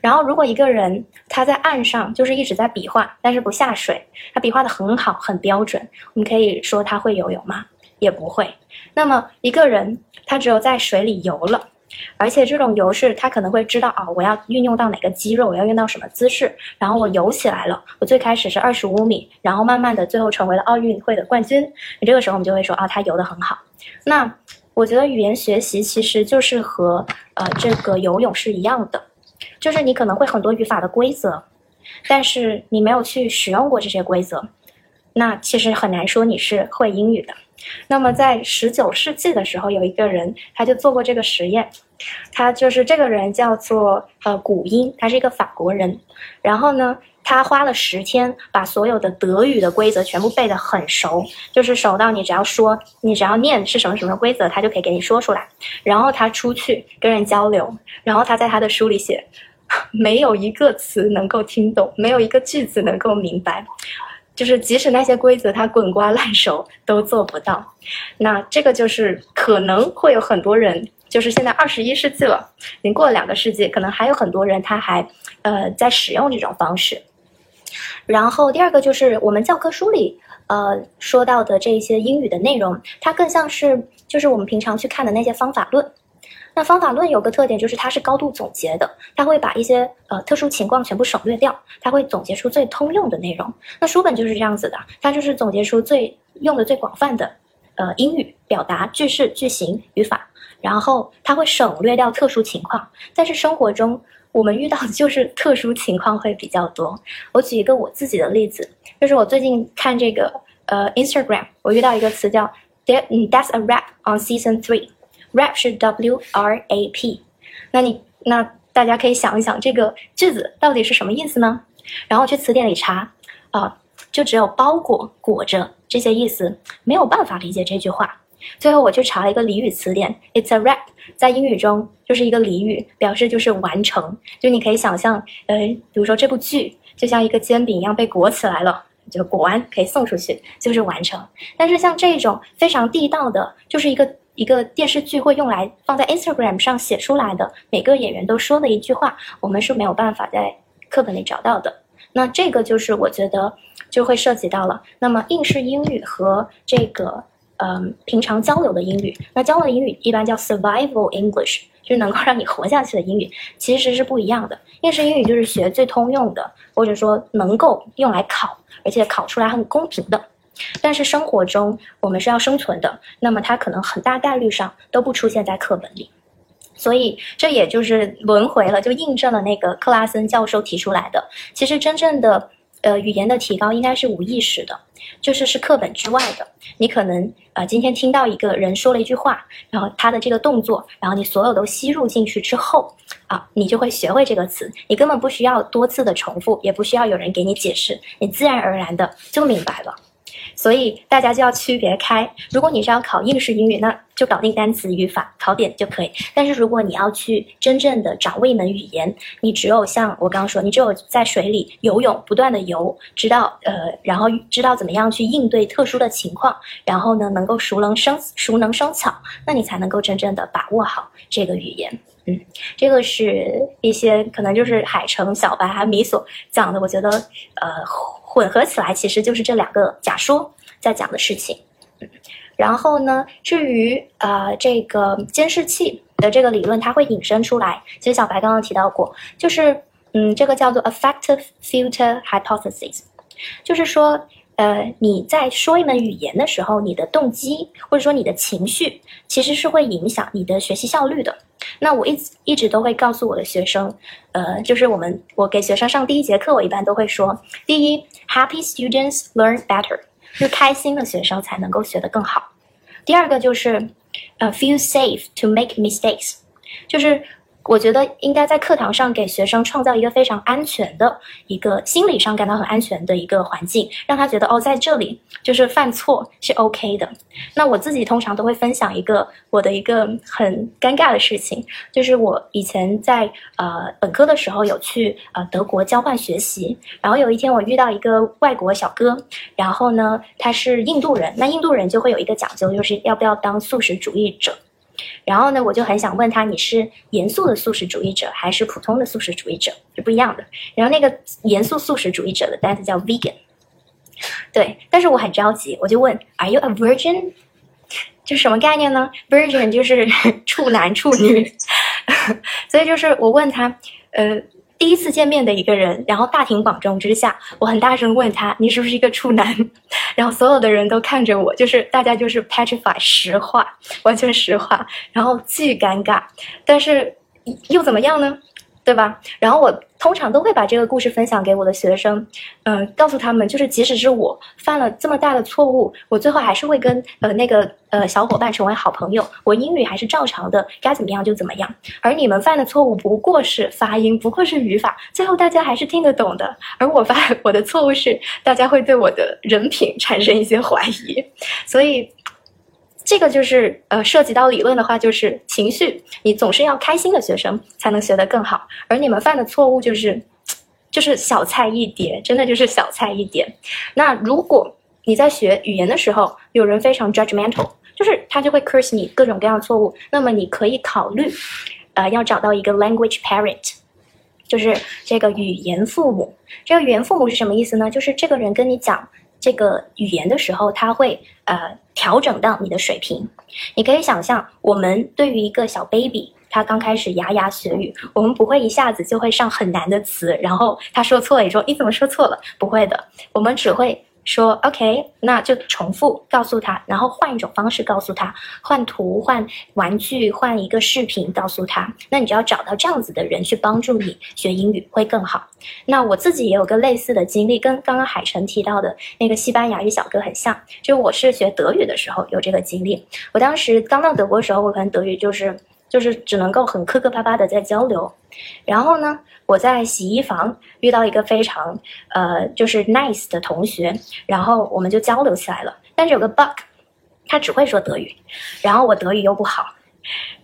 然后，如果一个人他在岸上就是一直在比划，但是不下水，他比划的很好，很标准，我们可以说他会游泳吗？也不会。那么，一个人他只有在水里游了，而且这种游是他可能会知道啊，我要运用到哪个肌肉，我要用到什么姿势，然后我游起来了。我最开始是二十五米，然后慢慢的最后成为了奥运会的冠军。你这个时候我们就会说啊，他游得很好。那。我觉得语言学习其实就是和呃这个游泳是一样的，就是你可能会很多语法的规则，但是你没有去使用过这些规则，那其实很难说你是会英语的。那么在十九世纪的时候，有一个人他就做过这个实验，他就是这个人叫做呃古英，他是一个法国人，然后呢。他花了十天把所有的德语的规则全部背得很熟，就是熟到你只要说，你只要念是什么什么规则，他就可以给你说出来。然后他出去跟人交流，然后他在他的书里写，没有一个词能够听懂，没有一个句子能够明白，就是即使那些规则他滚瓜烂熟都做不到。那这个就是可能会有很多人，就是现在二十一世纪了，已经过了两个世纪，可能还有很多人他还呃在使用这种方式。然后第二个就是我们教科书里呃说到的这些英语的内容，它更像是就是我们平常去看的那些方法论。那方法论有个特点就是它是高度总结的，它会把一些呃特殊情况全部省略掉，它会总结出最通用的内容。那书本就是这样子的，它就是总结出最用的最广泛的呃英语表达句式、句型、语法，然后它会省略掉特殊情况。但是生活中，我们遇到的就是特殊情况会比较多。我举一个我自己的例子，就是我最近看这个呃 Instagram，我遇到一个词叫 That That's a rap on season three”，wrap 是 W R A P。那你那大家可以想一想这个句子到底是什么意思呢？然后去词典里查啊，就只有包裹、裹着这些意思，没有办法理解这句话。最后我去查了一个俚语词典，It's a wrap，在英语中就是一个俚语，表示就是完成。就你可以想象，呃，比如说这部剧就像一个煎饼一样被裹起来了，就裹完可以送出去，就是完成。但是像这种非常地道的，就是一个一个电视剧会用来放在 Instagram 上写出来的，每个演员都说的一句话，我们是没有办法在课本里找到的。那这个就是我觉得就会涉及到了。那么应试英语和这个。嗯，平常交流的英语，那交流的英语一般叫 survival English，就是能够让你活下去的英语，其实是不一样的。应试英语就是学最通用的，或者说能够用来考，而且考出来很公平的。但是生活中我们是要生存的，那么它可能很大概率上都不出现在课本里。所以这也就是轮回了，就印证了那个克拉森教授提出来的，其实真正的。呃，语言的提高应该是无意识的，就是是课本之外的。你可能呃今天听到一个人说了一句话，然后他的这个动作，然后你所有都吸入进去之后，啊，你就会学会这个词。你根本不需要多次的重复，也不需要有人给你解释，你自然而然的就明白了。所以大家就要区别开，如果你是要考应试英语，那就搞定单词、语法、考点就可以。但是如果你要去真正的掌握一门语言，你只有像我刚刚说，你只有在水里游泳，不断的游，知道呃，然后知道怎么样去应对特殊的情况，然后呢，能够熟能生熟能生巧，那你才能够真正的把握好这个语言。嗯，这个是一些可能就是海城小白还有米索讲的，我觉得呃。混合起来其实就是这两个假说在讲的事情，嗯然后呢，至于呃这个监视器的这个理论，它会引申出来。其实小白刚刚提到过，就是嗯，这个叫做 effective filter hypothesis，就是说。呃，你在说一门语言的时候，你的动机或者说你的情绪，其实是会影响你的学习效率的。那我一直一直都会告诉我的学生，呃，就是我们我给学生上第一节课，我一般都会说，第一，happy students learn better，是开心的学生才能够学得更好。第二个就是，呃，feel safe to make mistakes，就是。我觉得应该在课堂上给学生创造一个非常安全的一个心理上感到很安全的一个环境，让他觉得哦，在这里就是犯错是 OK 的。那我自己通常都会分享一个我的一个很尴尬的事情，就是我以前在呃本科的时候有去呃德国交换学习，然后有一天我遇到一个外国小哥，然后呢他是印度人，那印度人就会有一个讲究，就是要不要当素食主义者。然后呢，我就很想问他，你是严肃的素食主义者还是普通的素食主义者？是不一样的。然后那个严肃素食主义者的单词叫 vegan，对。但是我很着急，我就问，Are you a virgin？就什么概念呢？Virgin 就是 处男处女，所以就是我问他，呃。第一次见面的一个人，然后大庭广众之下，我很大声问他：“你是不是一个处男？” 然后所有的人都看着我，就是大家就是 petrify 实话，完全实话，然后巨尴尬，但是又怎么样呢？对吧？然后我通常都会把这个故事分享给我的学生，嗯、告诉他们，就是即使是我犯了这么大的错误，我最后还是会跟呃那个呃小伙伴成为好朋友，我英语还是照常的，该怎么样就怎么样。而你们犯的错误不过是发音，不过是语法，最后大家还是听得懂的。而我发 我的错误是，大家会对我的人品产生一些怀疑，所以。这个就是呃，涉及到理论的话，就是情绪，你总是要开心的学生才能学得更好。而你们犯的错误就是，就是小菜一碟，真的就是小菜一碟。那如果你在学语言的时候，有人非常 judgmental，就是他就会 curse 你各种各样的错误，那么你可以考虑，呃，要找到一个 language parent。就是这个语言父母，这个语言父母是什么意思呢？就是这个人跟你讲这个语言的时候，它会呃调整到你的水平。你可以想象，我们对于一个小 baby，他刚开始牙牙学语，我们不会一下子就会上很难的词，然后他说错也，说你怎么说错了？不会的，我们只会说 OK，那就重复告诉他，然后换一种方式告诉他，换图、换玩具、换一个视频告诉他。那你就要找到这样子的人去帮助你学英语会更好。那我自己也有个类似的经历，跟刚刚海晨提到的那个西班牙语小哥很像。就我是学德语的时候有这个经历，我当时刚到德国的时候，我可能德语就是就是只能够很磕磕巴巴的在交流。然后呢，我在洗衣房遇到一个非常呃就是 nice 的同学，然后我们就交流起来了。但是有个 bug，他只会说德语，然后我德语又不好，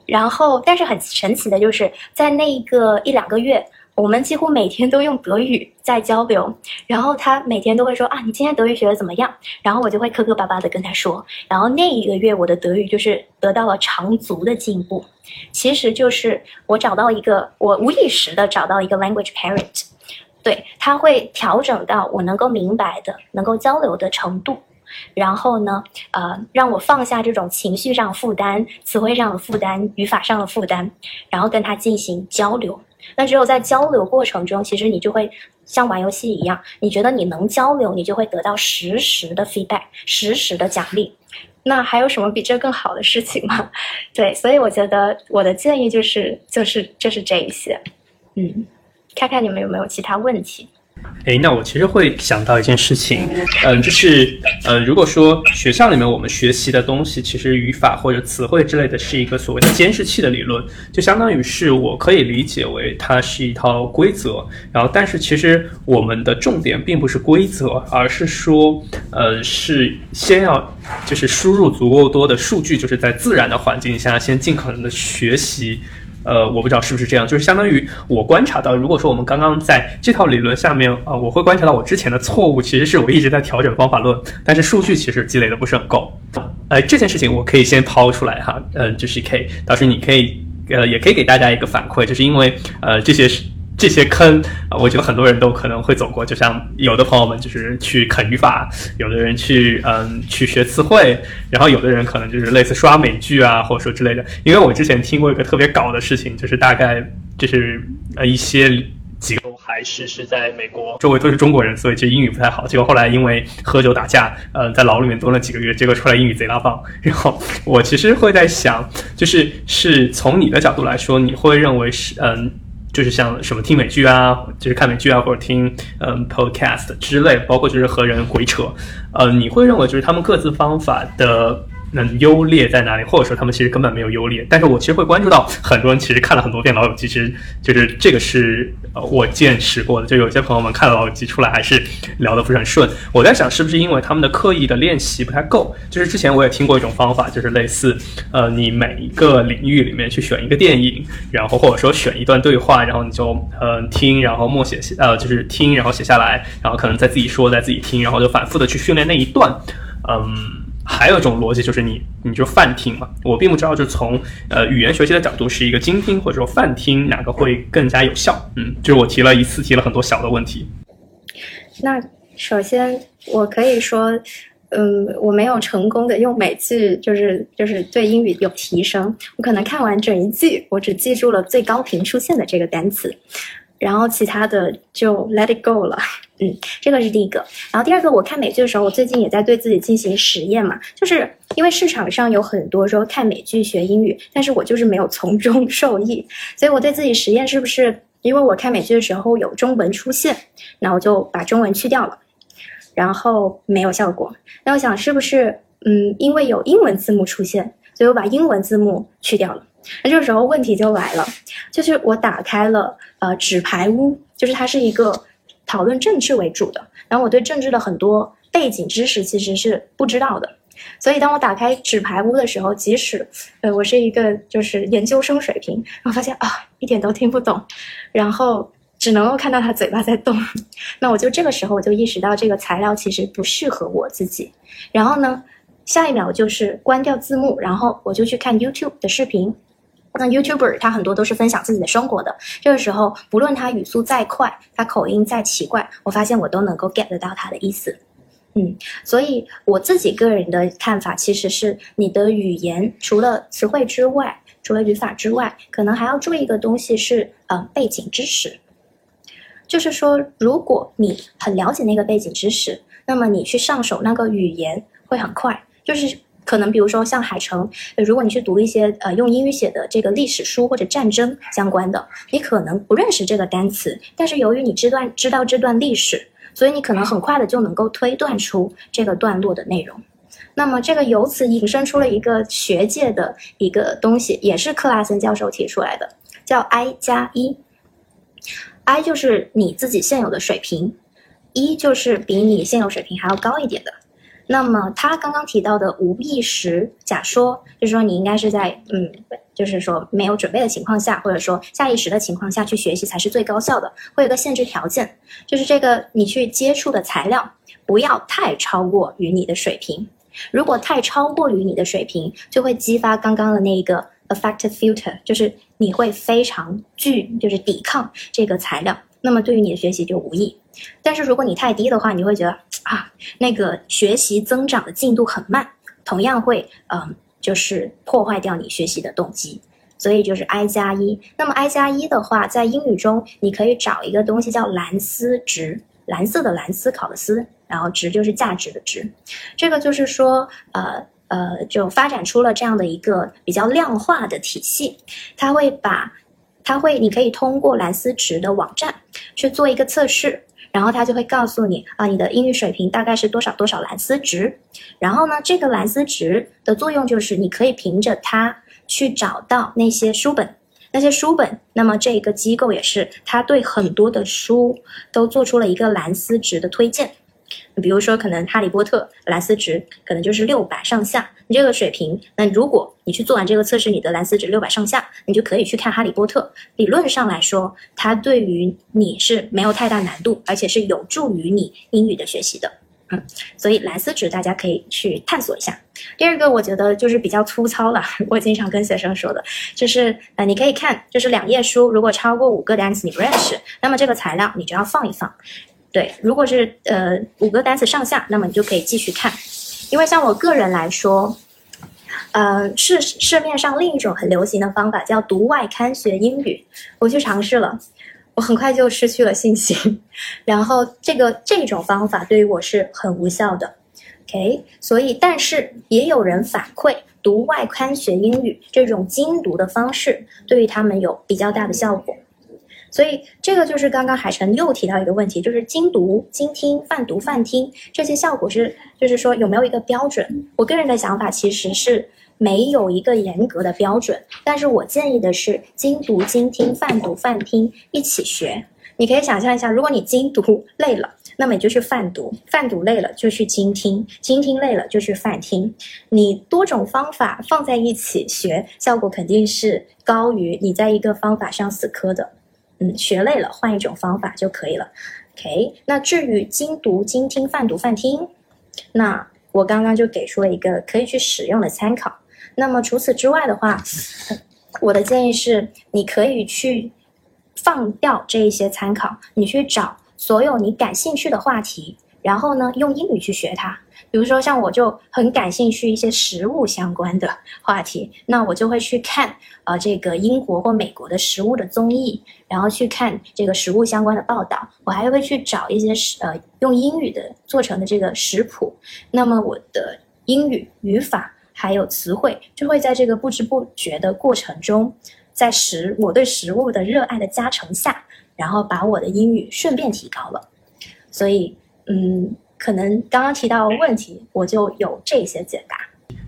然后但是很神奇的就是在那一个一两个月。我们几乎每天都用德语在交流，然后他每天都会说啊，你今天德语学的怎么样？然后我就会磕磕巴巴的跟他说，然后那一个月我的德语就是得到了长足的进步。其实就是我找到一个，我无意识的找到一个 language parent，对他会调整到我能够明白的、能够交流的程度。然后呢，呃，让我放下这种情绪上的负担、词汇上的负担、语法上的负担，然后跟他进行交流。那只有在交流过程中，其实你就会像玩游戏一样，你觉得你能交流，你就会得到实时的 feedback，实时的奖励。那还有什么比这更好的事情吗？对，所以我觉得我的建议就是就是就是这一些，嗯，看看你们有没有其他问题。诶，那我其实会想到一件事情，嗯，就是，呃，如果说学校里面我们学习的东西，其实语法或者词汇之类的，是一个所谓的监视器的理论，就相当于是我可以理解为它是一套规则，然后但是其实我们的重点并不是规则，而是说，呃，是先要就是输入足够多的数据，就是在自然的环境下，先尽可能的学习。呃，我不知道是不是这样，就是相当于我观察到，如果说我们刚刚在这套理论下面啊、我会观察到我之前的错误，其实是我一直在调整方法论，但是数据其实积累的不是很够。呃，这件事情我可以先抛出来哈，呃，就是可以，到时候你可以呃，也可以给大家一个反馈，就是因为呃这些是。这些坑啊，我觉得很多人都可能会走过。就像有的朋友们就是去啃语法，有的人去嗯去学词汇，然后有的人可能就是类似刷美剧啊，或者说之类的。因为我之前听过一个特别搞的事情，就是大概就是呃一些几个还是是在美国，周围都是中国人，所以就英语不太好。结果后来因为喝酒打架，呃，在牢里面蹲了几个月，结果出来英语贼拉棒。然后我其实会在想，就是是从你的角度来说，你会认为是嗯。就是像什么听美剧啊，就是看美剧啊，或者听嗯 podcast 之类，包括就是和人鬼扯，呃，你会认为就是他们各自方法的能优劣在哪里，或者说他们其实根本没有优劣？但是我其实会关注到很多人其实看了很多遍《老友记》，其实就是这个是呃我见识过的，就有些朋友们看了《老友记》出来还是聊得不是很顺。我在想是不是因为他们的刻意的练习不太够？就是之前我也听过一种方法，就是类似呃你每一个领域里面去选一个电影，然后或者说选一段对话，然后你就呃听，然后默写呃就是听，然后写下来，然后可能再自己说，再自己听，然后就反复的去训练那一段，嗯。还有一种逻辑就是你，你就泛听嘛。我并不知道，就从呃语言学习的角度，是一个精听或者说泛听哪个会更加有效。嗯，就是我提了一次，提了很多小的问题。那首先我可以说，嗯，我没有成功的用美剧，就是就是对英语有提升。我可能看完整一季，我只记住了最高频出现的这个单词，然后其他的就 let it go 了。嗯，这个是第一个。然后第二个，我看美剧的时候，我最近也在对自己进行实验嘛，就是因为市场上有很多说看美剧学英语，但是我就是没有从中 受益，所以我对自己实验是不是因为我看美剧的时候有中文出现，那我就把中文去掉了，然后没有效果。那我想是不是嗯，因为有英文字幕出现，所以我把英文字幕去掉了。那这个时候问题就来了，就是我打开了呃纸牌屋，就是它是一个讨论政治为主的，然后我对政治的很多背景知识其实是不知道的。所以当我打开纸牌屋的时候，即使呃我是一个就是研究生水平，然后发现啊一点都听不懂，然后只能够看到他嘴巴在动，那我就这个时候我就意识到这个材料其实不适合我自己。然后呢，下一秒就是关掉字幕，然后我就去看 YouTube 的视频。那 YouTuber 他很多都是分享自己的生活的，这个时候不论他语速再快，他口音再奇怪，我发现我都能够 get 得到他的意思。嗯，所以我自己个人的看法其实是，你的语言除了词汇之外，除了语法之外，可能还要注意一个东西是，呃，背景知识。就是说，如果你很了解那个背景知识，那么你去上手那个语言会很快。就是可能比如说像海城，如果你去读一些呃用英语写的这个历史书或者战争相关的，你可能不认识这个单词，但是由于你知段知道这段历史。所以你可能很快的就能够推断出这个段落的内容，那么这个由此引申出了一个学界的一个东西，也是克拉森教授提出来的，叫 I 加一，I 就是你自己现有的水平，一就是比你现有水平还要高一点的。那么他刚刚提到的无意识假说，就是说你应该是在嗯，就是说没有准备的情况下，或者说下意识的情况下去学习才是最高效的。会有个限制条件，就是这个你去接触的材料不要太超过于你的水平。如果太超过于你的水平，就会激发刚刚的那一个 affective filter，就是你会非常拒，就是抵抗这个材料。那么对于你的学习就无益。但是如果你太低的话，你会觉得啊，那个学习增长的进度很慢，同样会嗯，就是破坏掉你学习的动机。所以就是 I 加一。那么 I 加一的话，在英语中你可以找一个东西叫蓝思值，蓝色的蓝，思考的思，然后值就是价值的值。这个就是说，呃呃，就发展出了这样的一个比较量化的体系，它会把。它会，你可以通过蓝思值的网站去做一个测试，然后它就会告诉你啊，你的英语水平大概是多少多少蓝思值。然后呢，这个蓝思值的作用就是你可以凭着它去找到那些书本，那些书本。那么这个机构也是，它对很多的书都做出了一个蓝思值的推荐。比如说，可能《哈利波特》蓝思值可能就是六百上下，你这个水平，那如果你去做完这个测试，你的蓝思值六百上下，你就可以去看《哈利波特》。理论上来说，它对于你是没有太大难度，而且是有助于你英语的学习的。嗯，所以蓝思值大家可以去探索一下。第二个，我觉得就是比较粗糙了，我经常跟学生说的，就是呃，你可以看，就是两页书，如果超过五个单词你不认识，那么这个材料你就要放一放。对，如果是呃五个单词上下，那么你就可以继续看，因为像我个人来说，呃，市市面上另一种很流行的方法叫读外刊学英语，我去尝试了，我很快就失去了信心，然后这个这种方法对于我是很无效的，OK，所以但是也有人反馈读外刊学英语这种精读的方式对于他们有比较大的效果。所以这个就是刚刚海晨又提到一个问题，就是精读、精听、泛读、泛听这些效果是，就是说有没有一个标准？我个人的想法其实是没有一个严格的标准，但是我建议的是精读、精听、泛读、泛听一起学。你可以想象一下，如果你精读累了，那么你就去泛读；泛读累了就去精听；精听累了就去泛听。你多种方法放在一起学，效果肯定是高于你在一个方法上死磕的。嗯，学累了换一种方法就可以了。OK，那至于精读、精听、泛读、泛听，那我刚刚就给出了一个可以去使用的参考。那么除此之外的话，我的建议是，你可以去放掉这一些参考，你去找所有你感兴趣的话题，然后呢，用英语去学它。比如说，像我就很感兴趣一些食物相关的话题，那我就会去看呃这个英国或美国的食物的综艺，然后去看这个食物相关的报道。我还会去找一些食呃用英语的做成的这个食谱。那么我的英语语法还有词汇就会在这个不知不觉的过程中在食我对食物的热爱的加成下，然后把我的英语顺便提高了。所以，嗯，可能刚刚提到问题，我就有这些解答。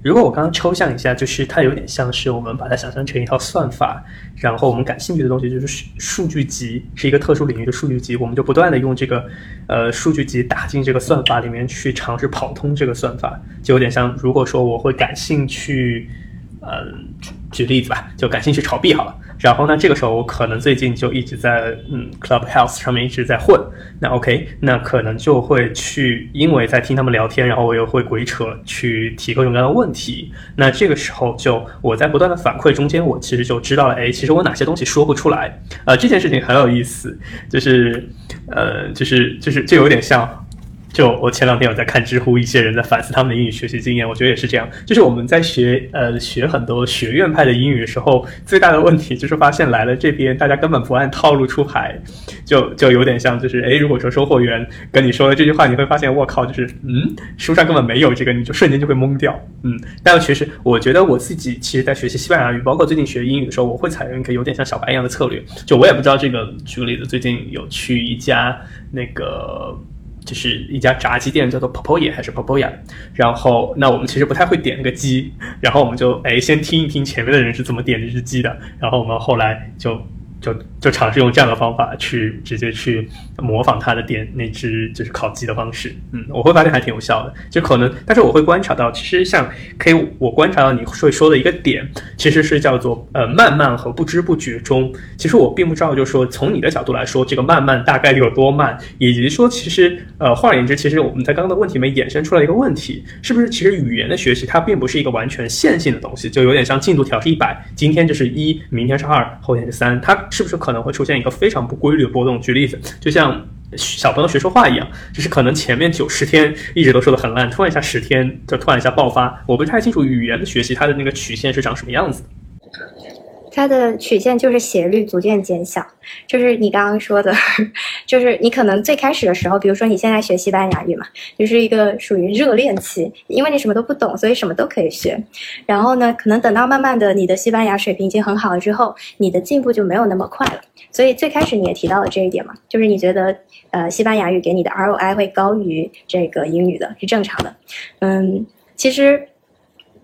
如果我刚刚抽象一下，就是它有点像是我们把它想象成一套算法，然后我们感兴趣的东西就是数数据集，是一个特殊领域的数据集，我们就不断的用这个呃数据集打进这个算法里面去尝试跑通这个算法，就有点像如果说我会感兴趣。嗯，举例子吧，就感兴趣炒币好了。然后呢，这个时候我可能最近就一直在嗯 Clubhouse 上面一直在混。那 OK，那可能就会去，因为在听他们聊天，然后我又会鬼扯去提各种各样的问题。那这个时候就我在不断的反馈中间，我其实就知道了，哎，其实我哪些东西说不出来。呃，这件事情很有意思，就是呃，就是就是就有点像。就我前两天有在看知乎，一些人在反思他们的英语学习经验，我觉得也是这样。就是我们在学呃学很多学院派的英语的时候，最大的问题就是发现来了这边，大家根本不按套路出牌，就就有点像就是哎，如果说收货员跟你说了这句话，你会发现我靠，就是嗯，书上根本没有这个，你就瞬间就会懵掉。嗯，但其实我觉得我自己其实，在学习西班牙语，包括最近学英语的时候，我会采用一个有点像小白一样的策略。就我也不知道这个，举个例子，最近有去一家那个。就是一家炸鸡店，叫做 Popoya 还是 Popoya，然后那我们其实不太会点那个鸡，然后我们就哎先听一听前面的人是怎么点这只鸡的，然后我们后来就。就就尝试用这样的方法去直接去模仿他的点那只就是烤鸡的方式，嗯，我会发现还挺有效的。就可能，但是我会观察到，其实像可以我观察到你会说的一个点，其实是叫做呃慢慢和不知不觉中。其实我并不知道，就是说从你的角度来说，这个慢慢大概有多慢，以及说其实呃换而言之，其实我们在刚刚的问题里面衍生出来一个问题，是不是其实语言的学习它并不是一个完全线性的东西，就有点像进度条是一百，今天就是一，明天是二，后天是三，它。是不是可可能会出现一个非常不规律的波动？举例子，就像小朋友学说话一样，就是可能前面九十天一直都说的很烂，突然一下十天就突然一下爆发。我不太清楚语言的学习它的那个曲线是长什么样子。它的曲线就是斜率逐渐减小，就是你刚刚说的，就是你可能最开始的时候，比如说你现在学西班牙语嘛，就是一个属于热恋期，因为你什么都不懂，所以什么都可以学。然后呢，可能等到慢慢的你的西班牙水平已经很好了之后，你的进步就没有那么快了。所以最开始你也提到了这一点嘛，就是你觉得呃西班牙语给你的 ROI 会高于这个英语的是正常的。嗯，其实。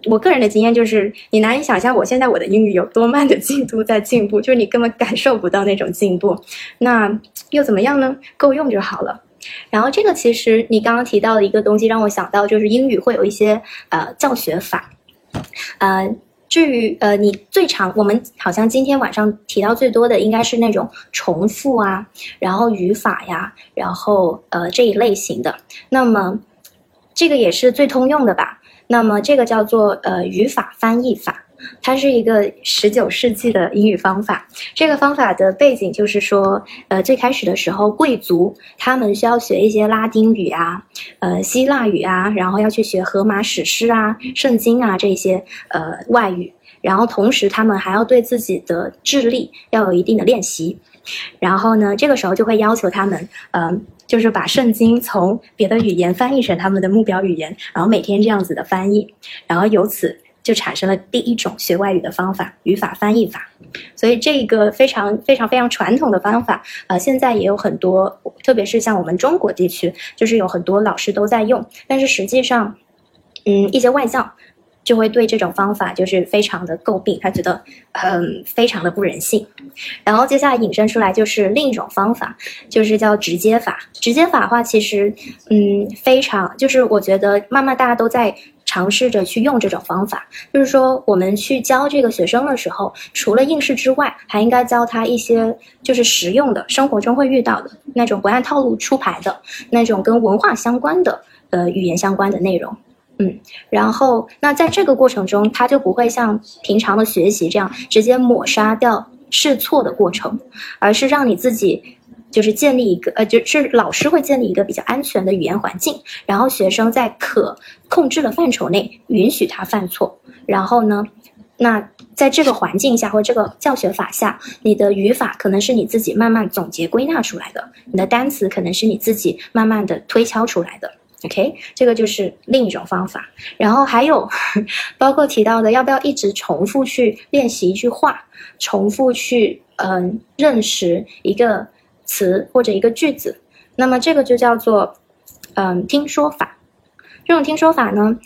我个人的经验就是，你难以想象我现在我的英语有多慢的进度在进步，就是你根本感受不到那种进步。那又怎么样呢？够用就好了。然后这个其实你刚刚提到的一个东西让我想到，就是英语会有一些呃教学法。呃，至于呃你最常我们好像今天晚上提到最多的应该是那种重复啊，然后语法呀，然后呃这一类型的。那么这个也是最通用的吧？那么这个叫做呃语法翻译法，它是一个十九世纪的英语方法。这个方法的背景就是说，呃最开始的时候，贵族他们需要学一些拉丁语啊，呃希腊语啊，然后要去学荷马史诗啊、圣经啊这些呃外语，然后同时他们还要对自己的智力要有一定的练习。然后呢，这个时候就会要求他们，嗯。就是把圣经从别的语言翻译成他们的目标语言，然后每天这样子的翻译，然后由此就产生了第一种学外语的方法——语法翻译法。所以这个非常非常非常传统的方法，呃，现在也有很多，特别是像我们中国地区，就是有很多老师都在用。但是实际上，嗯，一些外教。就会对这种方法就是非常的诟病，他觉得嗯非常的不人性。然后接下来引申出来就是另一种方法，就是叫直接法。直接法的话，其实嗯非常就是我觉得慢慢大家都在尝试着去用这种方法。就是说我们去教这个学生的时候，除了应试之外，还应该教他一些就是实用的生活中会遇到的那种不按套路出牌的那种跟文化相关的呃语言相关的内容。嗯，然后那在这个过程中，他就不会像平常的学习这样直接抹杀掉试错的过程，而是让你自己就是建立一个呃，就是老师会建立一个比较安全的语言环境，然后学生在可控制的范畴内允许他犯错。然后呢，那在这个环境下或这个教学法下，你的语法可能是你自己慢慢总结归纳出来的，你的单词可能是你自己慢慢的推敲出来的。OK，这个就是另一种方法。然后还有包括提到的，要不要一直重复去练习一句话，重复去嗯认识一个词或者一个句子。那么这个就叫做嗯听说法。这种听说法呢，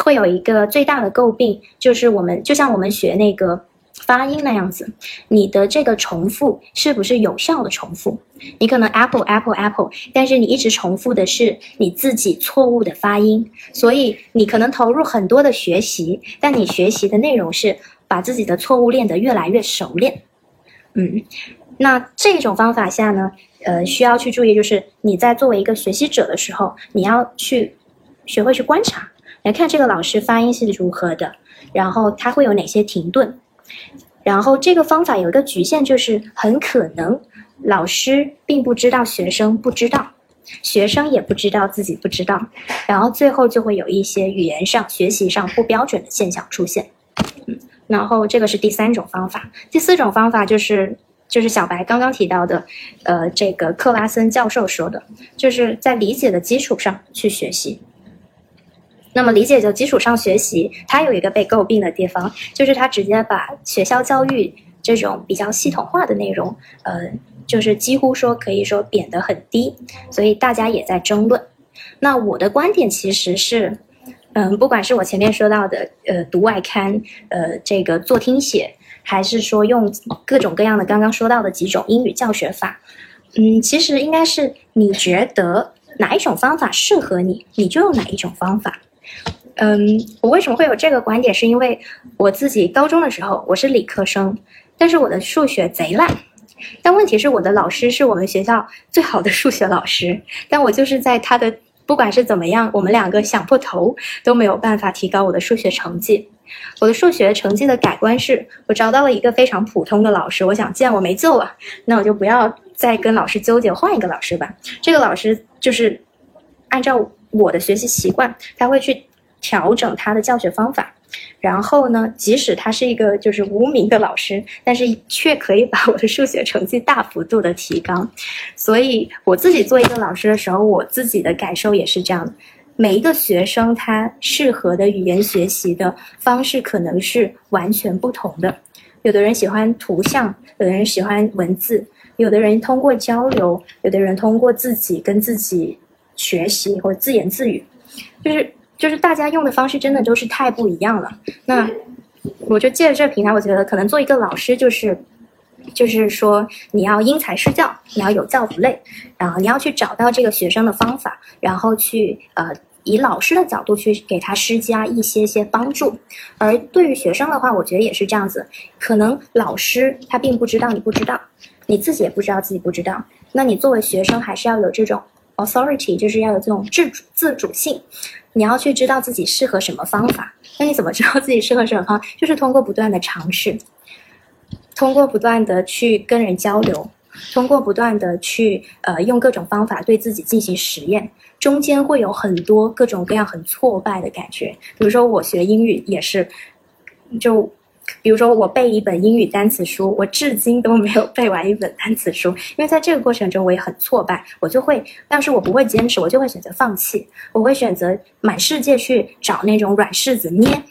会有一个最大的诟病，就是我们就像我们学那个发音那样子，你的这个重复是不是有效的重复？你可能 apple apple apple，但是你一直重复的是你自己错误的发音，所以你可能投入很多的学习，但你学习的内容是把自己的错误练得越来越熟练。嗯，那这种方法下呢，呃，需要去注意，就是你在作为一个学习者的时候，你要去。学会去观察，来看这个老师发音是如何的，然后他会有哪些停顿，然后这个方法有一个局限，就是很可能老师并不知道学生不知道，学生也不知道自己不知道，然后最后就会有一些语言上、学习上不标准的现象出现。嗯，然后这个是第三种方法，第四种方法就是就是小白刚刚提到的，呃，这个克拉森教授说的，就是在理解的基础上去学习。那么理解的基础上学习，它有一个被诟病的地方，就是它直接把学校教育这种比较系统化的内容，呃，就是几乎说可以说贬得很低，所以大家也在争论。那我的观点其实是，嗯，不管是我前面说到的，呃，读外刊，呃，这个做听写，还是说用各种各样的刚刚说到的几种英语教学法，嗯，其实应该是你觉得哪一种方法适合你，你就用哪一种方法。嗯，我为什么会有这个观点？是因为我自己高中的时候我是理科生，但是我的数学贼烂。但问题是我的老师是我们学校最好的数学老师，但我就是在他的不管是怎么样，我们两个想破头都没有办法提高我的数学成绩。我的数学成绩的改观是我找到了一个非常普通的老师。我想，既然我没救了，那我就不要再跟老师纠结，换一个老师吧。这个老师就是按照。我的学习习惯，他会去调整他的教学方法，然后呢，即使他是一个就是无名的老师，但是却可以把我的数学成绩大幅度的提高。所以我自己做一个老师的时候，我自己的感受也是这样的。每一个学生他适合的语言学习的方式可能是完全不同的。有的人喜欢图像，有的人喜欢文字，有的人通过交流，有的人通过自己跟自己。学习或者自言自语，就是就是大家用的方式真的都是太不一样了。那我就借着这个平台，我觉得可能做一个老师就是，就是说你要因材施教，你要有教无类，然后你要去找到这个学生的方法，然后去呃以老师的角度去给他施加一些些帮助。而对于学生的话，我觉得也是这样子，可能老师他并不知道你不知道，你自己也不知道自己不知道，那你作为学生还是要有这种。Authority 就是要有这种自主自主性，你要去知道自己适合什么方法。那你怎么知道自己适合什么方法？就是通过不断的尝试，通过不断的去跟人交流，通过不断的去呃用各种方法对自己进行实验，中间会有很多各种各样很挫败的感觉。比如说我学英语也是，就。比如说，我背一本英语单词书，我至今都没有背完一本单词书，因为在这个过程中我也很挫败，我就会，要是我不会坚持，我就会选择放弃，我会选择满世界去找那种软柿子捏，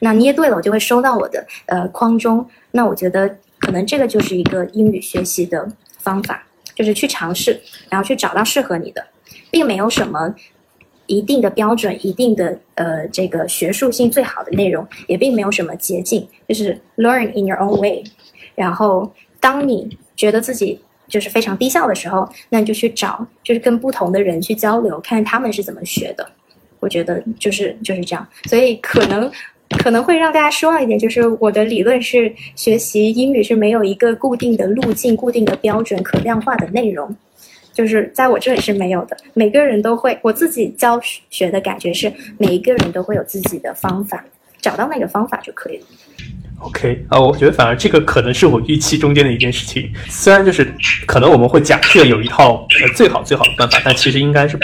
那捏对了，我就会收到我的呃框中。那我觉得可能这个就是一个英语学习的方法，就是去尝试，然后去找到适合你的，并没有什么。一定的标准，一定的呃，这个学术性最好的内容，也并没有什么捷径，就是 learn in your own way。然后，当你觉得自己就是非常低效的时候，那你就去找，就是跟不同的人去交流，看他们是怎么学的。我觉得就是就是这样。所以可能可能会让大家失望一点，就是我的理论是学习英语是没有一个固定的路径、固定的标准、可量化的内容。就是在我这里是没有的，每个人都会，我自己教学的感觉是，每一个人都会有自己的方法，找到那个方法就可以了。OK 啊，我觉得反而这个可能是我预期中间的一件事情，虽然就是可能我们会假设有一套呃最好最好的办法，但其实应该是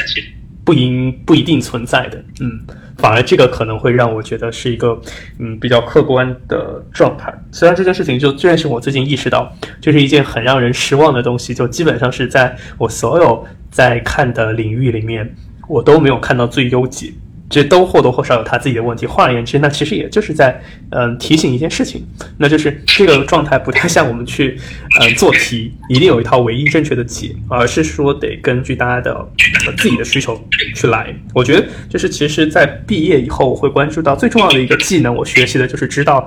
不应不一定存在的，嗯。反而这个可能会让我觉得是一个，嗯，比较客观的状态。虽然这件事情就，虽然是我最近意识到，就是一件很让人失望的东西，就基本上是在我所有在看的领域里面，我都没有看到最优解。这都或多或少有他自己的问题。换而言之，那其实也就是在嗯提醒一件事情，那就是这个状态不太像我们去嗯做题，一定有一套唯一正确的解，而是说得根据大家的自己的需求去来。我觉得就是其实，在毕业以后，我会关注到最重要的一个技能，我学习的就是知道，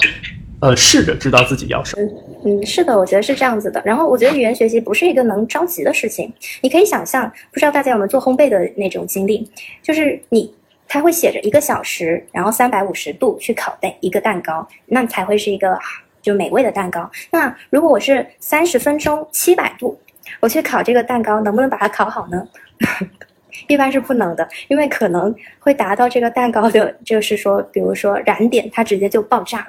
呃，试着知道自己要什么。嗯，是的，我觉得是这样子的。然后我觉得语言学习不是一个能着急的事情。你可以想象，不知道大家有没有做烘焙的那种经历，就是你。它会写着一个小时，然后三百五十度去烤蛋一个蛋糕，那才会是一个就美味的蛋糕。那如果我是三十分钟七百度，我去烤这个蛋糕，能不能把它烤好呢？一般是不能的，因为可能会达到这个蛋糕的，就是说，比如说燃点，它直接就爆炸了，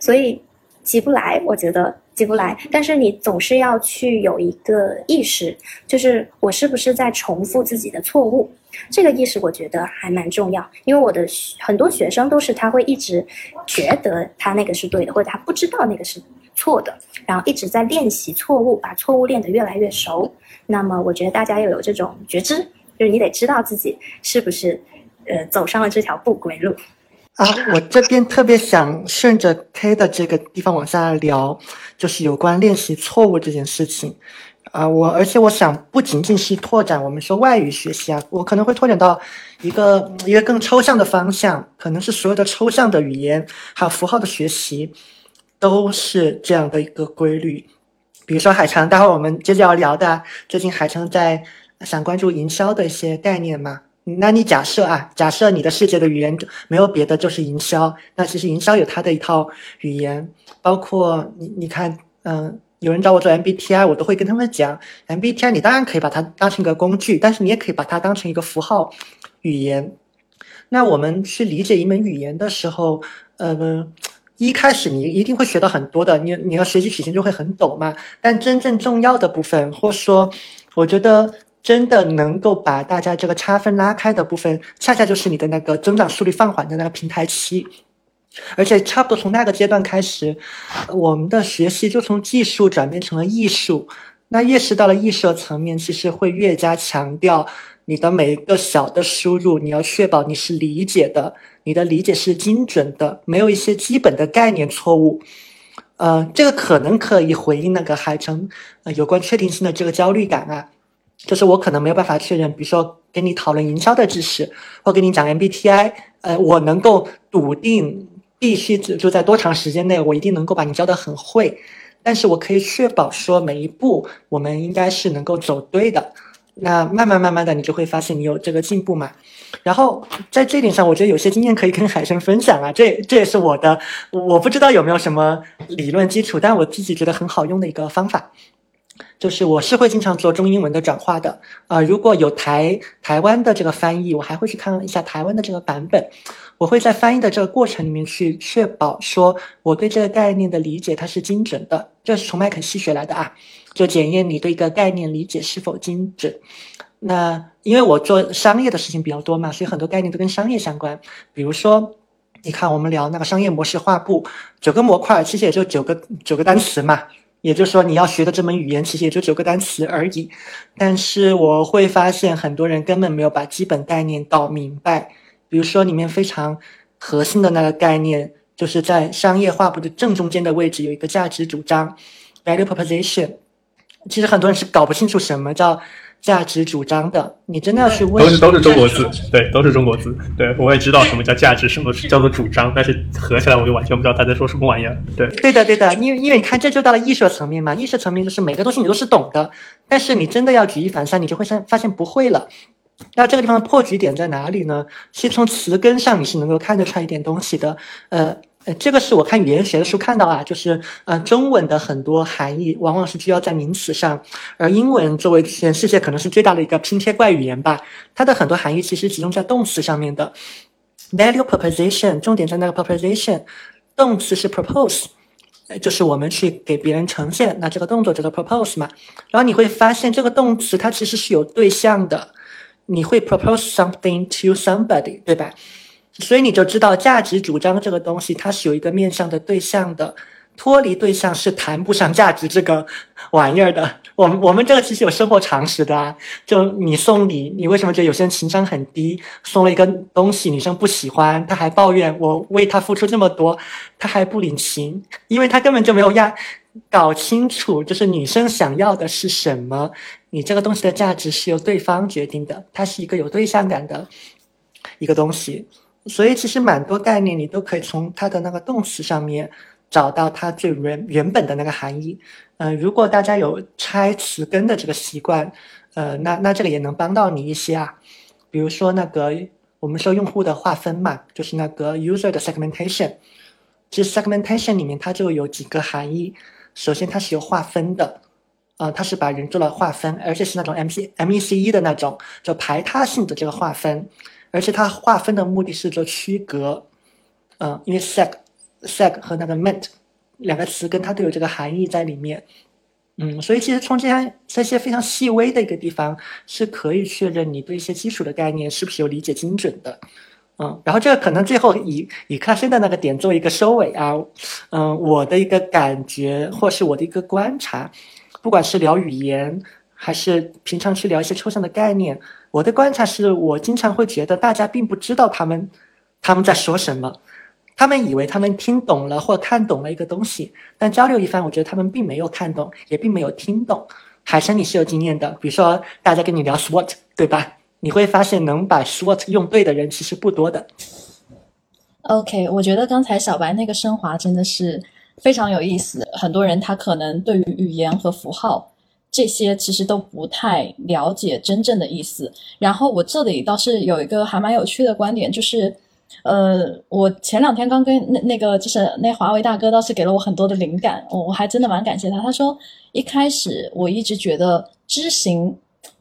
所以急不来，我觉得。急不来，但是你总是要去有一个意识，就是我是不是在重复自己的错误？这个意识我觉得还蛮重要，因为我的很多学生都是他会一直觉得他那个是对的，或者他不知道那个是错的，然后一直在练习错误，把错误练得越来越熟。那么我觉得大家要有这种觉知，就是你得知道自己是不是呃走上了这条不归路。啊，我这边特别想顺着 K 的这个地方往下聊，就是有关练习错误这件事情。啊，我而且我想不仅仅是拓展我们说外语学习啊，我可能会拓展到一个一个更抽象的方向，可能是所有的抽象的语言还有符号的学习都是这样的一个规律。比如说海城，待会儿我们接着要聊的，最近海城在想关注营销的一些概念嘛。那你假设啊，假设你的世界的语言没有别的，就是营销。那其实营销有它的一套语言，包括你你看，嗯，有人找我做 MBTI，我都会跟他们讲，MBTI 你当然可以把它当成一个工具，但是你也可以把它当成一个符号语言。那我们去理解一门语言的时候，呃，一开始你一定会学到很多的，你你要学习曲线就会很陡嘛。但真正重要的部分，或说，我觉得。真的能够把大家这个差分拉开的部分，恰恰就是你的那个增长速率放缓的那个平台期，而且差不多从那个阶段开始，我们的学习就从技术转变成了艺术。那越是到了艺术层面，其实会越加强调你的每一个小的输入，你要确保你是理解的，你的理解是精准的，没有一些基本的概念错误。呃，这个可能可以回应那个海城呃有关确定性的这个焦虑感啊。就是我可能没有办法确认，比如说跟你讨论营销的知识，或跟你讲 MBTI，呃，我能够笃定必须就在多长时间内，我一定能够把你教得很会。但是我可以确保说每一步我们应该是能够走对的。那慢慢慢慢的，你就会发现你有这个进步嘛。然后在这点上，我觉得有些经验可以跟海生分享啊。这这也是我的，我不知道有没有什么理论基础，但我自己觉得很好用的一个方法。就是我是会经常做中英文的转化的啊，如果有台台湾的这个翻译，我还会去看一下台湾的这个版本。我会在翻译的这个过程里面去确保说我对这个概念的理解它是精准的，这是从麦肯锡学来的啊，就检验你对一个概念理解是否精准。那因为我做商业的事情比较多嘛，所以很多概念都跟商业相关。比如说，你看我们聊那个商业模式画布，九个模块其实也就九个九个单词嘛。也就是说，你要学的这门语言其实也就九个单词而已，但是我会发现很多人根本没有把基本概念搞明白。比如说，里面非常核心的那个概念，就是在商业画布的正中间的位置有一个价值主张 （value proposition）。其实很多人是搞不清楚什么叫。价值主张的，你真的要去问，都是都是中国字，对，都是中国字，对，我也知道什么叫价值，什么是叫做主张，但是合起来我就完全不知道他在说什么玩意儿，对，对的，对的，因为因为你看这就到了艺术层面嘛，艺术层面就是每个东西你都是懂的，但是你真的要举一反三，你就会发发现不会了。那这个地方的破局点在哪里呢？其实从词根上你是能够看得出来一点东西的，呃。呃，这个是我看语言学的书看到啊，就是呃，中文的很多含义往往是聚焦在名词上，而英文作为全世界可能是最大的一个拼贴怪语言吧，它的很多含义其实集中在动词上面的。Value proposition 重点在那个 proposition，动词是 propose，就是我们去给别人呈现那这个动作叫做 propose 嘛，然后你会发现这个动词它其实是有对象的，你会 propose something to somebody，对吧？所以你就知道价值主张这个东西，它是有一个面向的对象的，脱离对象是谈不上价值这个玩意儿的。我们我们这个其实有生活常识的啊，就你送礼，你为什么觉得有些人情商很低，送了一个东西女生不喜欢，他还抱怨我为他付出这么多，他还不领情，因为他根本就没有压搞清楚，就是女生想要的是什么，你这个东西的价值是由对方决定的，它是一个有对象感的一个东西，所以其实蛮多概念你都可以从它的那个动词上面找到它最原原本的那个含义。嗯，如果大家有拆词根的这个习惯，呃，那那这个也能帮到你一些啊。比如说那个我们说用户的划分嘛，就是那个 user 的 segmentation。其实 segmentation 里面它就有几个含义。首先它是有划分的，呃，它是把人做了划分，而且是那种 M C M E C E 的那种，就排他性的这个划分。而且它划分的目的是做区隔，嗯，因为 seg seg 和那个 meant。两个词根它都有这个含义在里面，嗯，所以其实从这些这些非常细微的一个地方是可以确认你对一些基础的概念是不是有理解精准的，嗯，然后这个可能最后以以克森的那个点做一个收尾啊，嗯，我的一个感觉或是我的一个观察，不管是聊语言还是平常去聊一些抽象的概念，我的观察是我经常会觉得大家并不知道他们他们在说什么。他们以为他们听懂了或看懂了一个东西，但交流一番，我觉得他们并没有看懂，也并没有听懂。海生，你是有经验的，比如说大家跟你聊 SWOT，对吧？你会发现能把 SWOT 用对的人其实不多的。OK，我觉得刚才小白那个升华真的是非常有意思。很多人他可能对于语言和符号这些其实都不太了解真正的意思。然后我这里倒是有一个还蛮有趣的观点，就是。呃，我前两天刚跟那那个就是那华为大哥倒是给了我很多的灵感，我我还真的蛮感谢他。他说一开始我一直觉得知行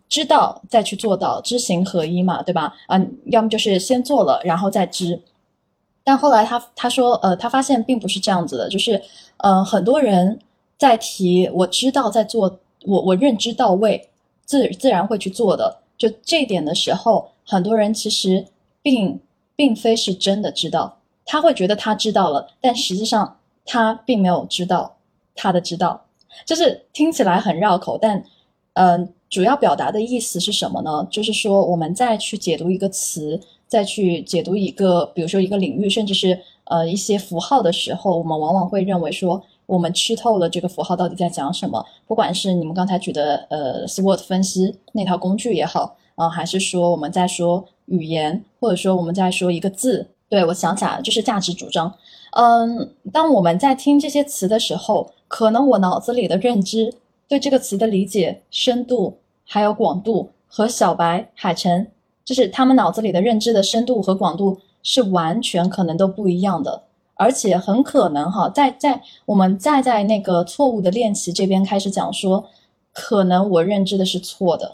知道再去做到知行合一嘛，对吧？啊，要么就是先做了然后再知。但后来他他说呃，他发现并不是这样子的，就是呃，很多人在提我知道在做，我我认知到位，自自然会去做的。就这一点的时候，很多人其实并。并非是真的知道，他会觉得他知道了，但实际上他并没有知道他的知道，就是听起来很绕口，但嗯，主要表达的意思是什么呢？就是说我们再去解读一个词，再去解读一个，比如说一个领域，甚至是呃一些符号的时候，我们往往会认为说我们吃透了这个符号到底在讲什么，不管是你们刚才举的呃 SWOT 分析那套工具也好。啊，还是说我们在说语言，或者说我们在说一个字？对我想起来了，就是价值主张。嗯，当我们在听这些词的时候，可能我脑子里的认知对这个词的理解深度还有广度，和小白、海晨，就是他们脑子里的认知的深度和广度是完全可能都不一样的，而且很可能哈，在在我们再在那个错误的练习这边开始讲说，可能我认知的是错的。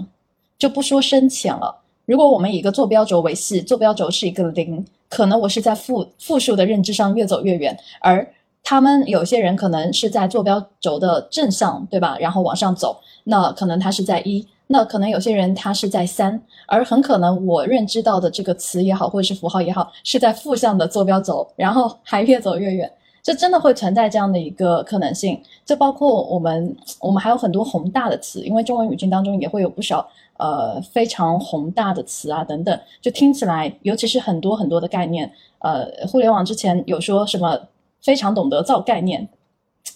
就不说深浅了。如果我们以一个坐标轴为系，坐标轴是一个零，可能我是在负负数的认知上越走越远，而他们有些人可能是在坐标轴的正向，对吧？然后往上走，那可能他是在一，那可能有些人他是在三，而很可能我认知到的这个词也好，或者是符号也好，是在负向的坐标轴，然后还越走越远。这真的会存在这样的一个可能性。这包括我们，我们还有很多宏大的词，因为中文语境当中也会有不少。呃，非常宏大的词啊，等等，就听起来，尤其是很多很多的概念。呃，互联网之前有说什么非常懂得造概念，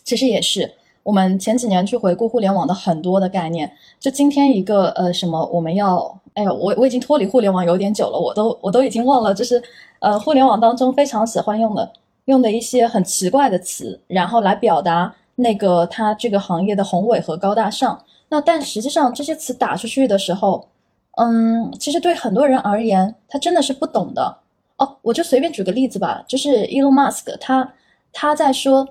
其实也是我们前几年去回顾互联网的很多的概念。就今天一个呃什么，我们要，哎呀，我我已经脱离互联网有点久了，我都我都已经忘了，就是呃互联网当中非常喜欢用的用的一些很奇怪的词，然后来表达那个它这个行业的宏伟和高大上。那但实际上这些词打出去的时候，嗯，其实对很多人而言，他真的是不懂的哦。我就随便举个例子吧，就是 Elon Musk 他他在说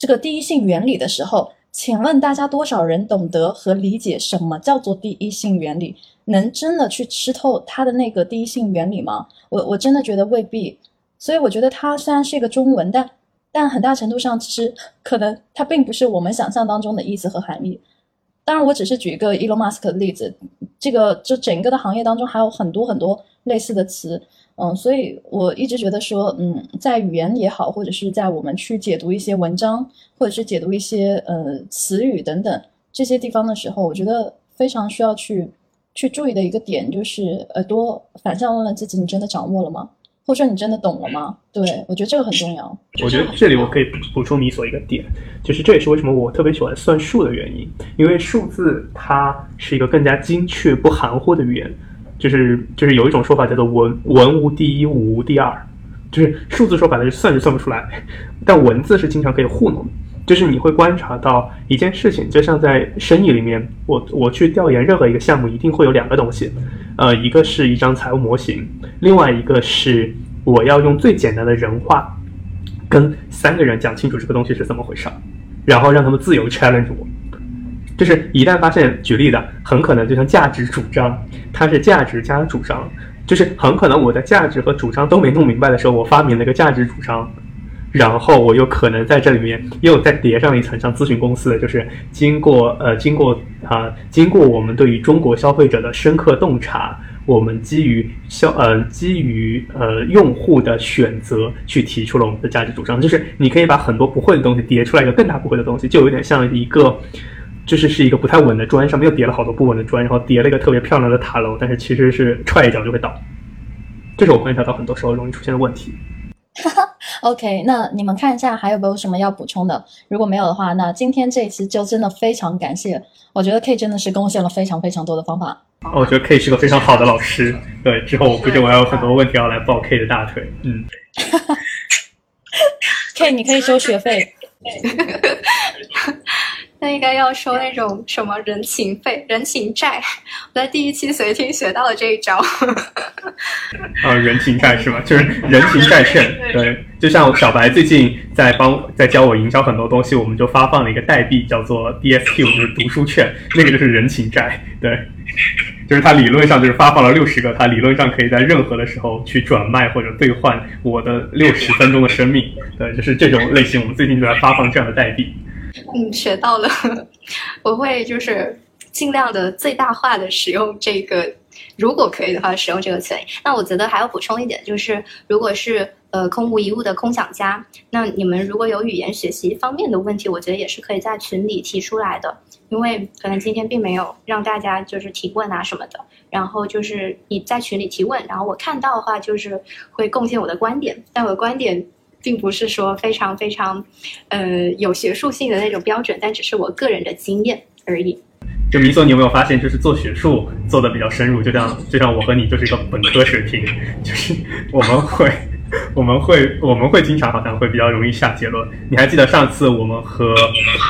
这个第一性原理的时候，请问大家多少人懂得和理解什么叫做第一性原理？能真的去吃透它的那个第一性原理吗？我我真的觉得未必。所以我觉得它虽然是一个中文，但但很大程度上其实可能它并不是我们想象当中的意思和含义。当然，我只是举一个 Elon Musk 的例子，这个就整个的行业当中还有很多很多类似的词，嗯，所以我一直觉得说，嗯，在语言也好，或者是在我们去解读一些文章，或者是解读一些呃词语等等这些地方的时候，我觉得非常需要去去注意的一个点就是耳朵反向问问自己：你真的掌握了吗？或者说你真的懂了吗？对我觉得这个很重要。我觉得这里我可以补充你所一个点，就是这也是为什么我特别喜欢算数的原因，因为数字它是一个更加精确、不含糊的语言。就是就是有一种说法叫做文文无第一，武无第二，就是数字说白了就算是算不出来，但文字是经常可以糊弄。就是你会观察到一件事情，就像在生意里面，我我去调研任何一个项目，一定会有两个东西，呃，一个是一张财务模型，另外一个是我要用最简单的人话，跟三个人讲清楚这个东西是怎么回事，然后让他们自由 challenge 我。就是一旦发现，举例的很可能就像价值主张，它是价值加主张，就是很可能我的价值和主张都没弄明白的时候，我发明了一个价值主张，然后我又可能在这里面又再叠上一层，像咨询公司的，就是经过呃经过啊经过我们对于中国消费者的深刻洞察，我们基于消呃基于呃用户的选择去提出了我们的价值主张，就是你可以把很多不会的东西叠出来一个更大不会的东西，就有点像一个。就是是一个不太稳的砖，上面又叠了好多不稳的砖，然后叠了一个特别漂亮的塔楼，但是其实是踹一脚就会倒。这是我观察到很多时候容易出现的问题。OK，那你们看一下还有没有什么要补充的？如果没有的话，那今天这一期就真的非常感谢。我觉得 K 真的是贡献了非常非常多的方法。我觉得 K 是个非常好的老师。对，之后我估计我还有很多问题要来抱 K 的大腿。嗯。K，你可以收学费。那应该要收那种什么人情费、人情债。我在第一期随听学到了这一招。啊，人情债是吗？就是人情债券。对，就像小白最近在帮在教我营销很多东西，我们就发放了一个代币，叫做 DSQ，就是读书券，那个就是人情债。对，就是它理论上就是发放了六十个，它理论上可以在任何的时候去转卖或者兑换我的六十分钟的生命。对，就是这种类型，我们最近就在发放这样的代币。嗯，学到了，我会就是尽量的最大化的使用这个，如果可以的话，使用这个词。那我觉得还要补充一点，就是如果是呃空无一物的空想家，那你们如果有语言学习方面的问题，我觉得也是可以在群里提出来的，因为可能今天并没有让大家就是提问啊什么的，然后就是你在群里提问，然后我看到的话就是会贡献我的观点，但我的观点。并不是说非常非常，呃，有学术性的那种标准，但只是我个人的经验而已。就米索，你有没有发现，就是做学术做的比较深入，就像就像我和你就是一个本科水平，就是我们会我们会我们会经常好像会比较容易下结论。你还记得上次我们和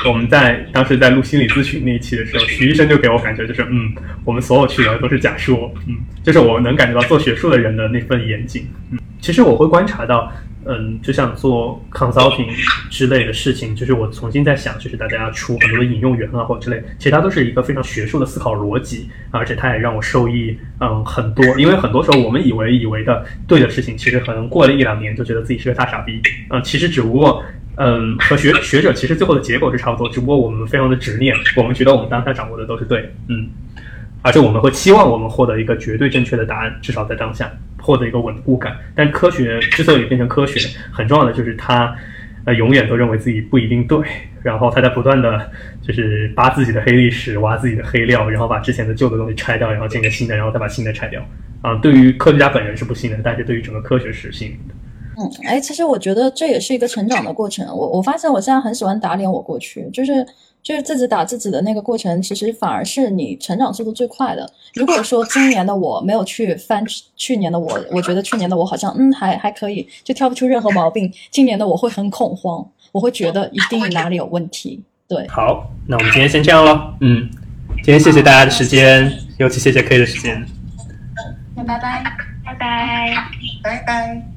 我们在当时在录心理咨询那一期的时候，徐医生就给我感觉就是，嗯，我们所有去的都是假说，嗯，就是我能感觉到做学术的人的那份严谨，嗯，其实我会观察到。嗯，就像做 consulting 之类的事情，就是我重新在想，就是大家出很多的引用源啊，或者之类，其实它都是一个非常学术的思考逻辑，而且它也让我受益嗯很多。因为很多时候我们以为以为的对的事情，其实可能过了一两年就觉得自己是个大傻逼。嗯，其实只不过嗯和学学者其实最后的结果是差不多，只不过我们非常的执念，我们觉得我们当下掌握的都是对，嗯，而且我们会期望我们获得一个绝对正确的答案，至少在当下。获得一个稳固感，但科学之所以变成科学，很重要的就是它，呃，永远都认为自己不一定对，然后它在不断的就是扒自己的黑历史，挖自己的黑料，然后把之前的旧的东西拆掉，然后建个新的，然后再把新的拆掉。啊，对于科学家本人是不信的，但是对于整个科学是信的。嗯，哎，其实我觉得这也是一个成长的过程。我我发现我现在很喜欢打脸我过去，就是。就是自己打自己的那个过程，其实反而是你成长速度最快的。如果说今年的我没有去翻去年的我，我觉得去年的我好像嗯还还可以，就挑不出任何毛病。今年的我会很恐慌，我会觉得一定哪里有问题。对，好，那我们今天先这样了。嗯，今天谢谢大家的时间，尤其谢谢 K 的时间。那拜拜，拜拜，拜拜。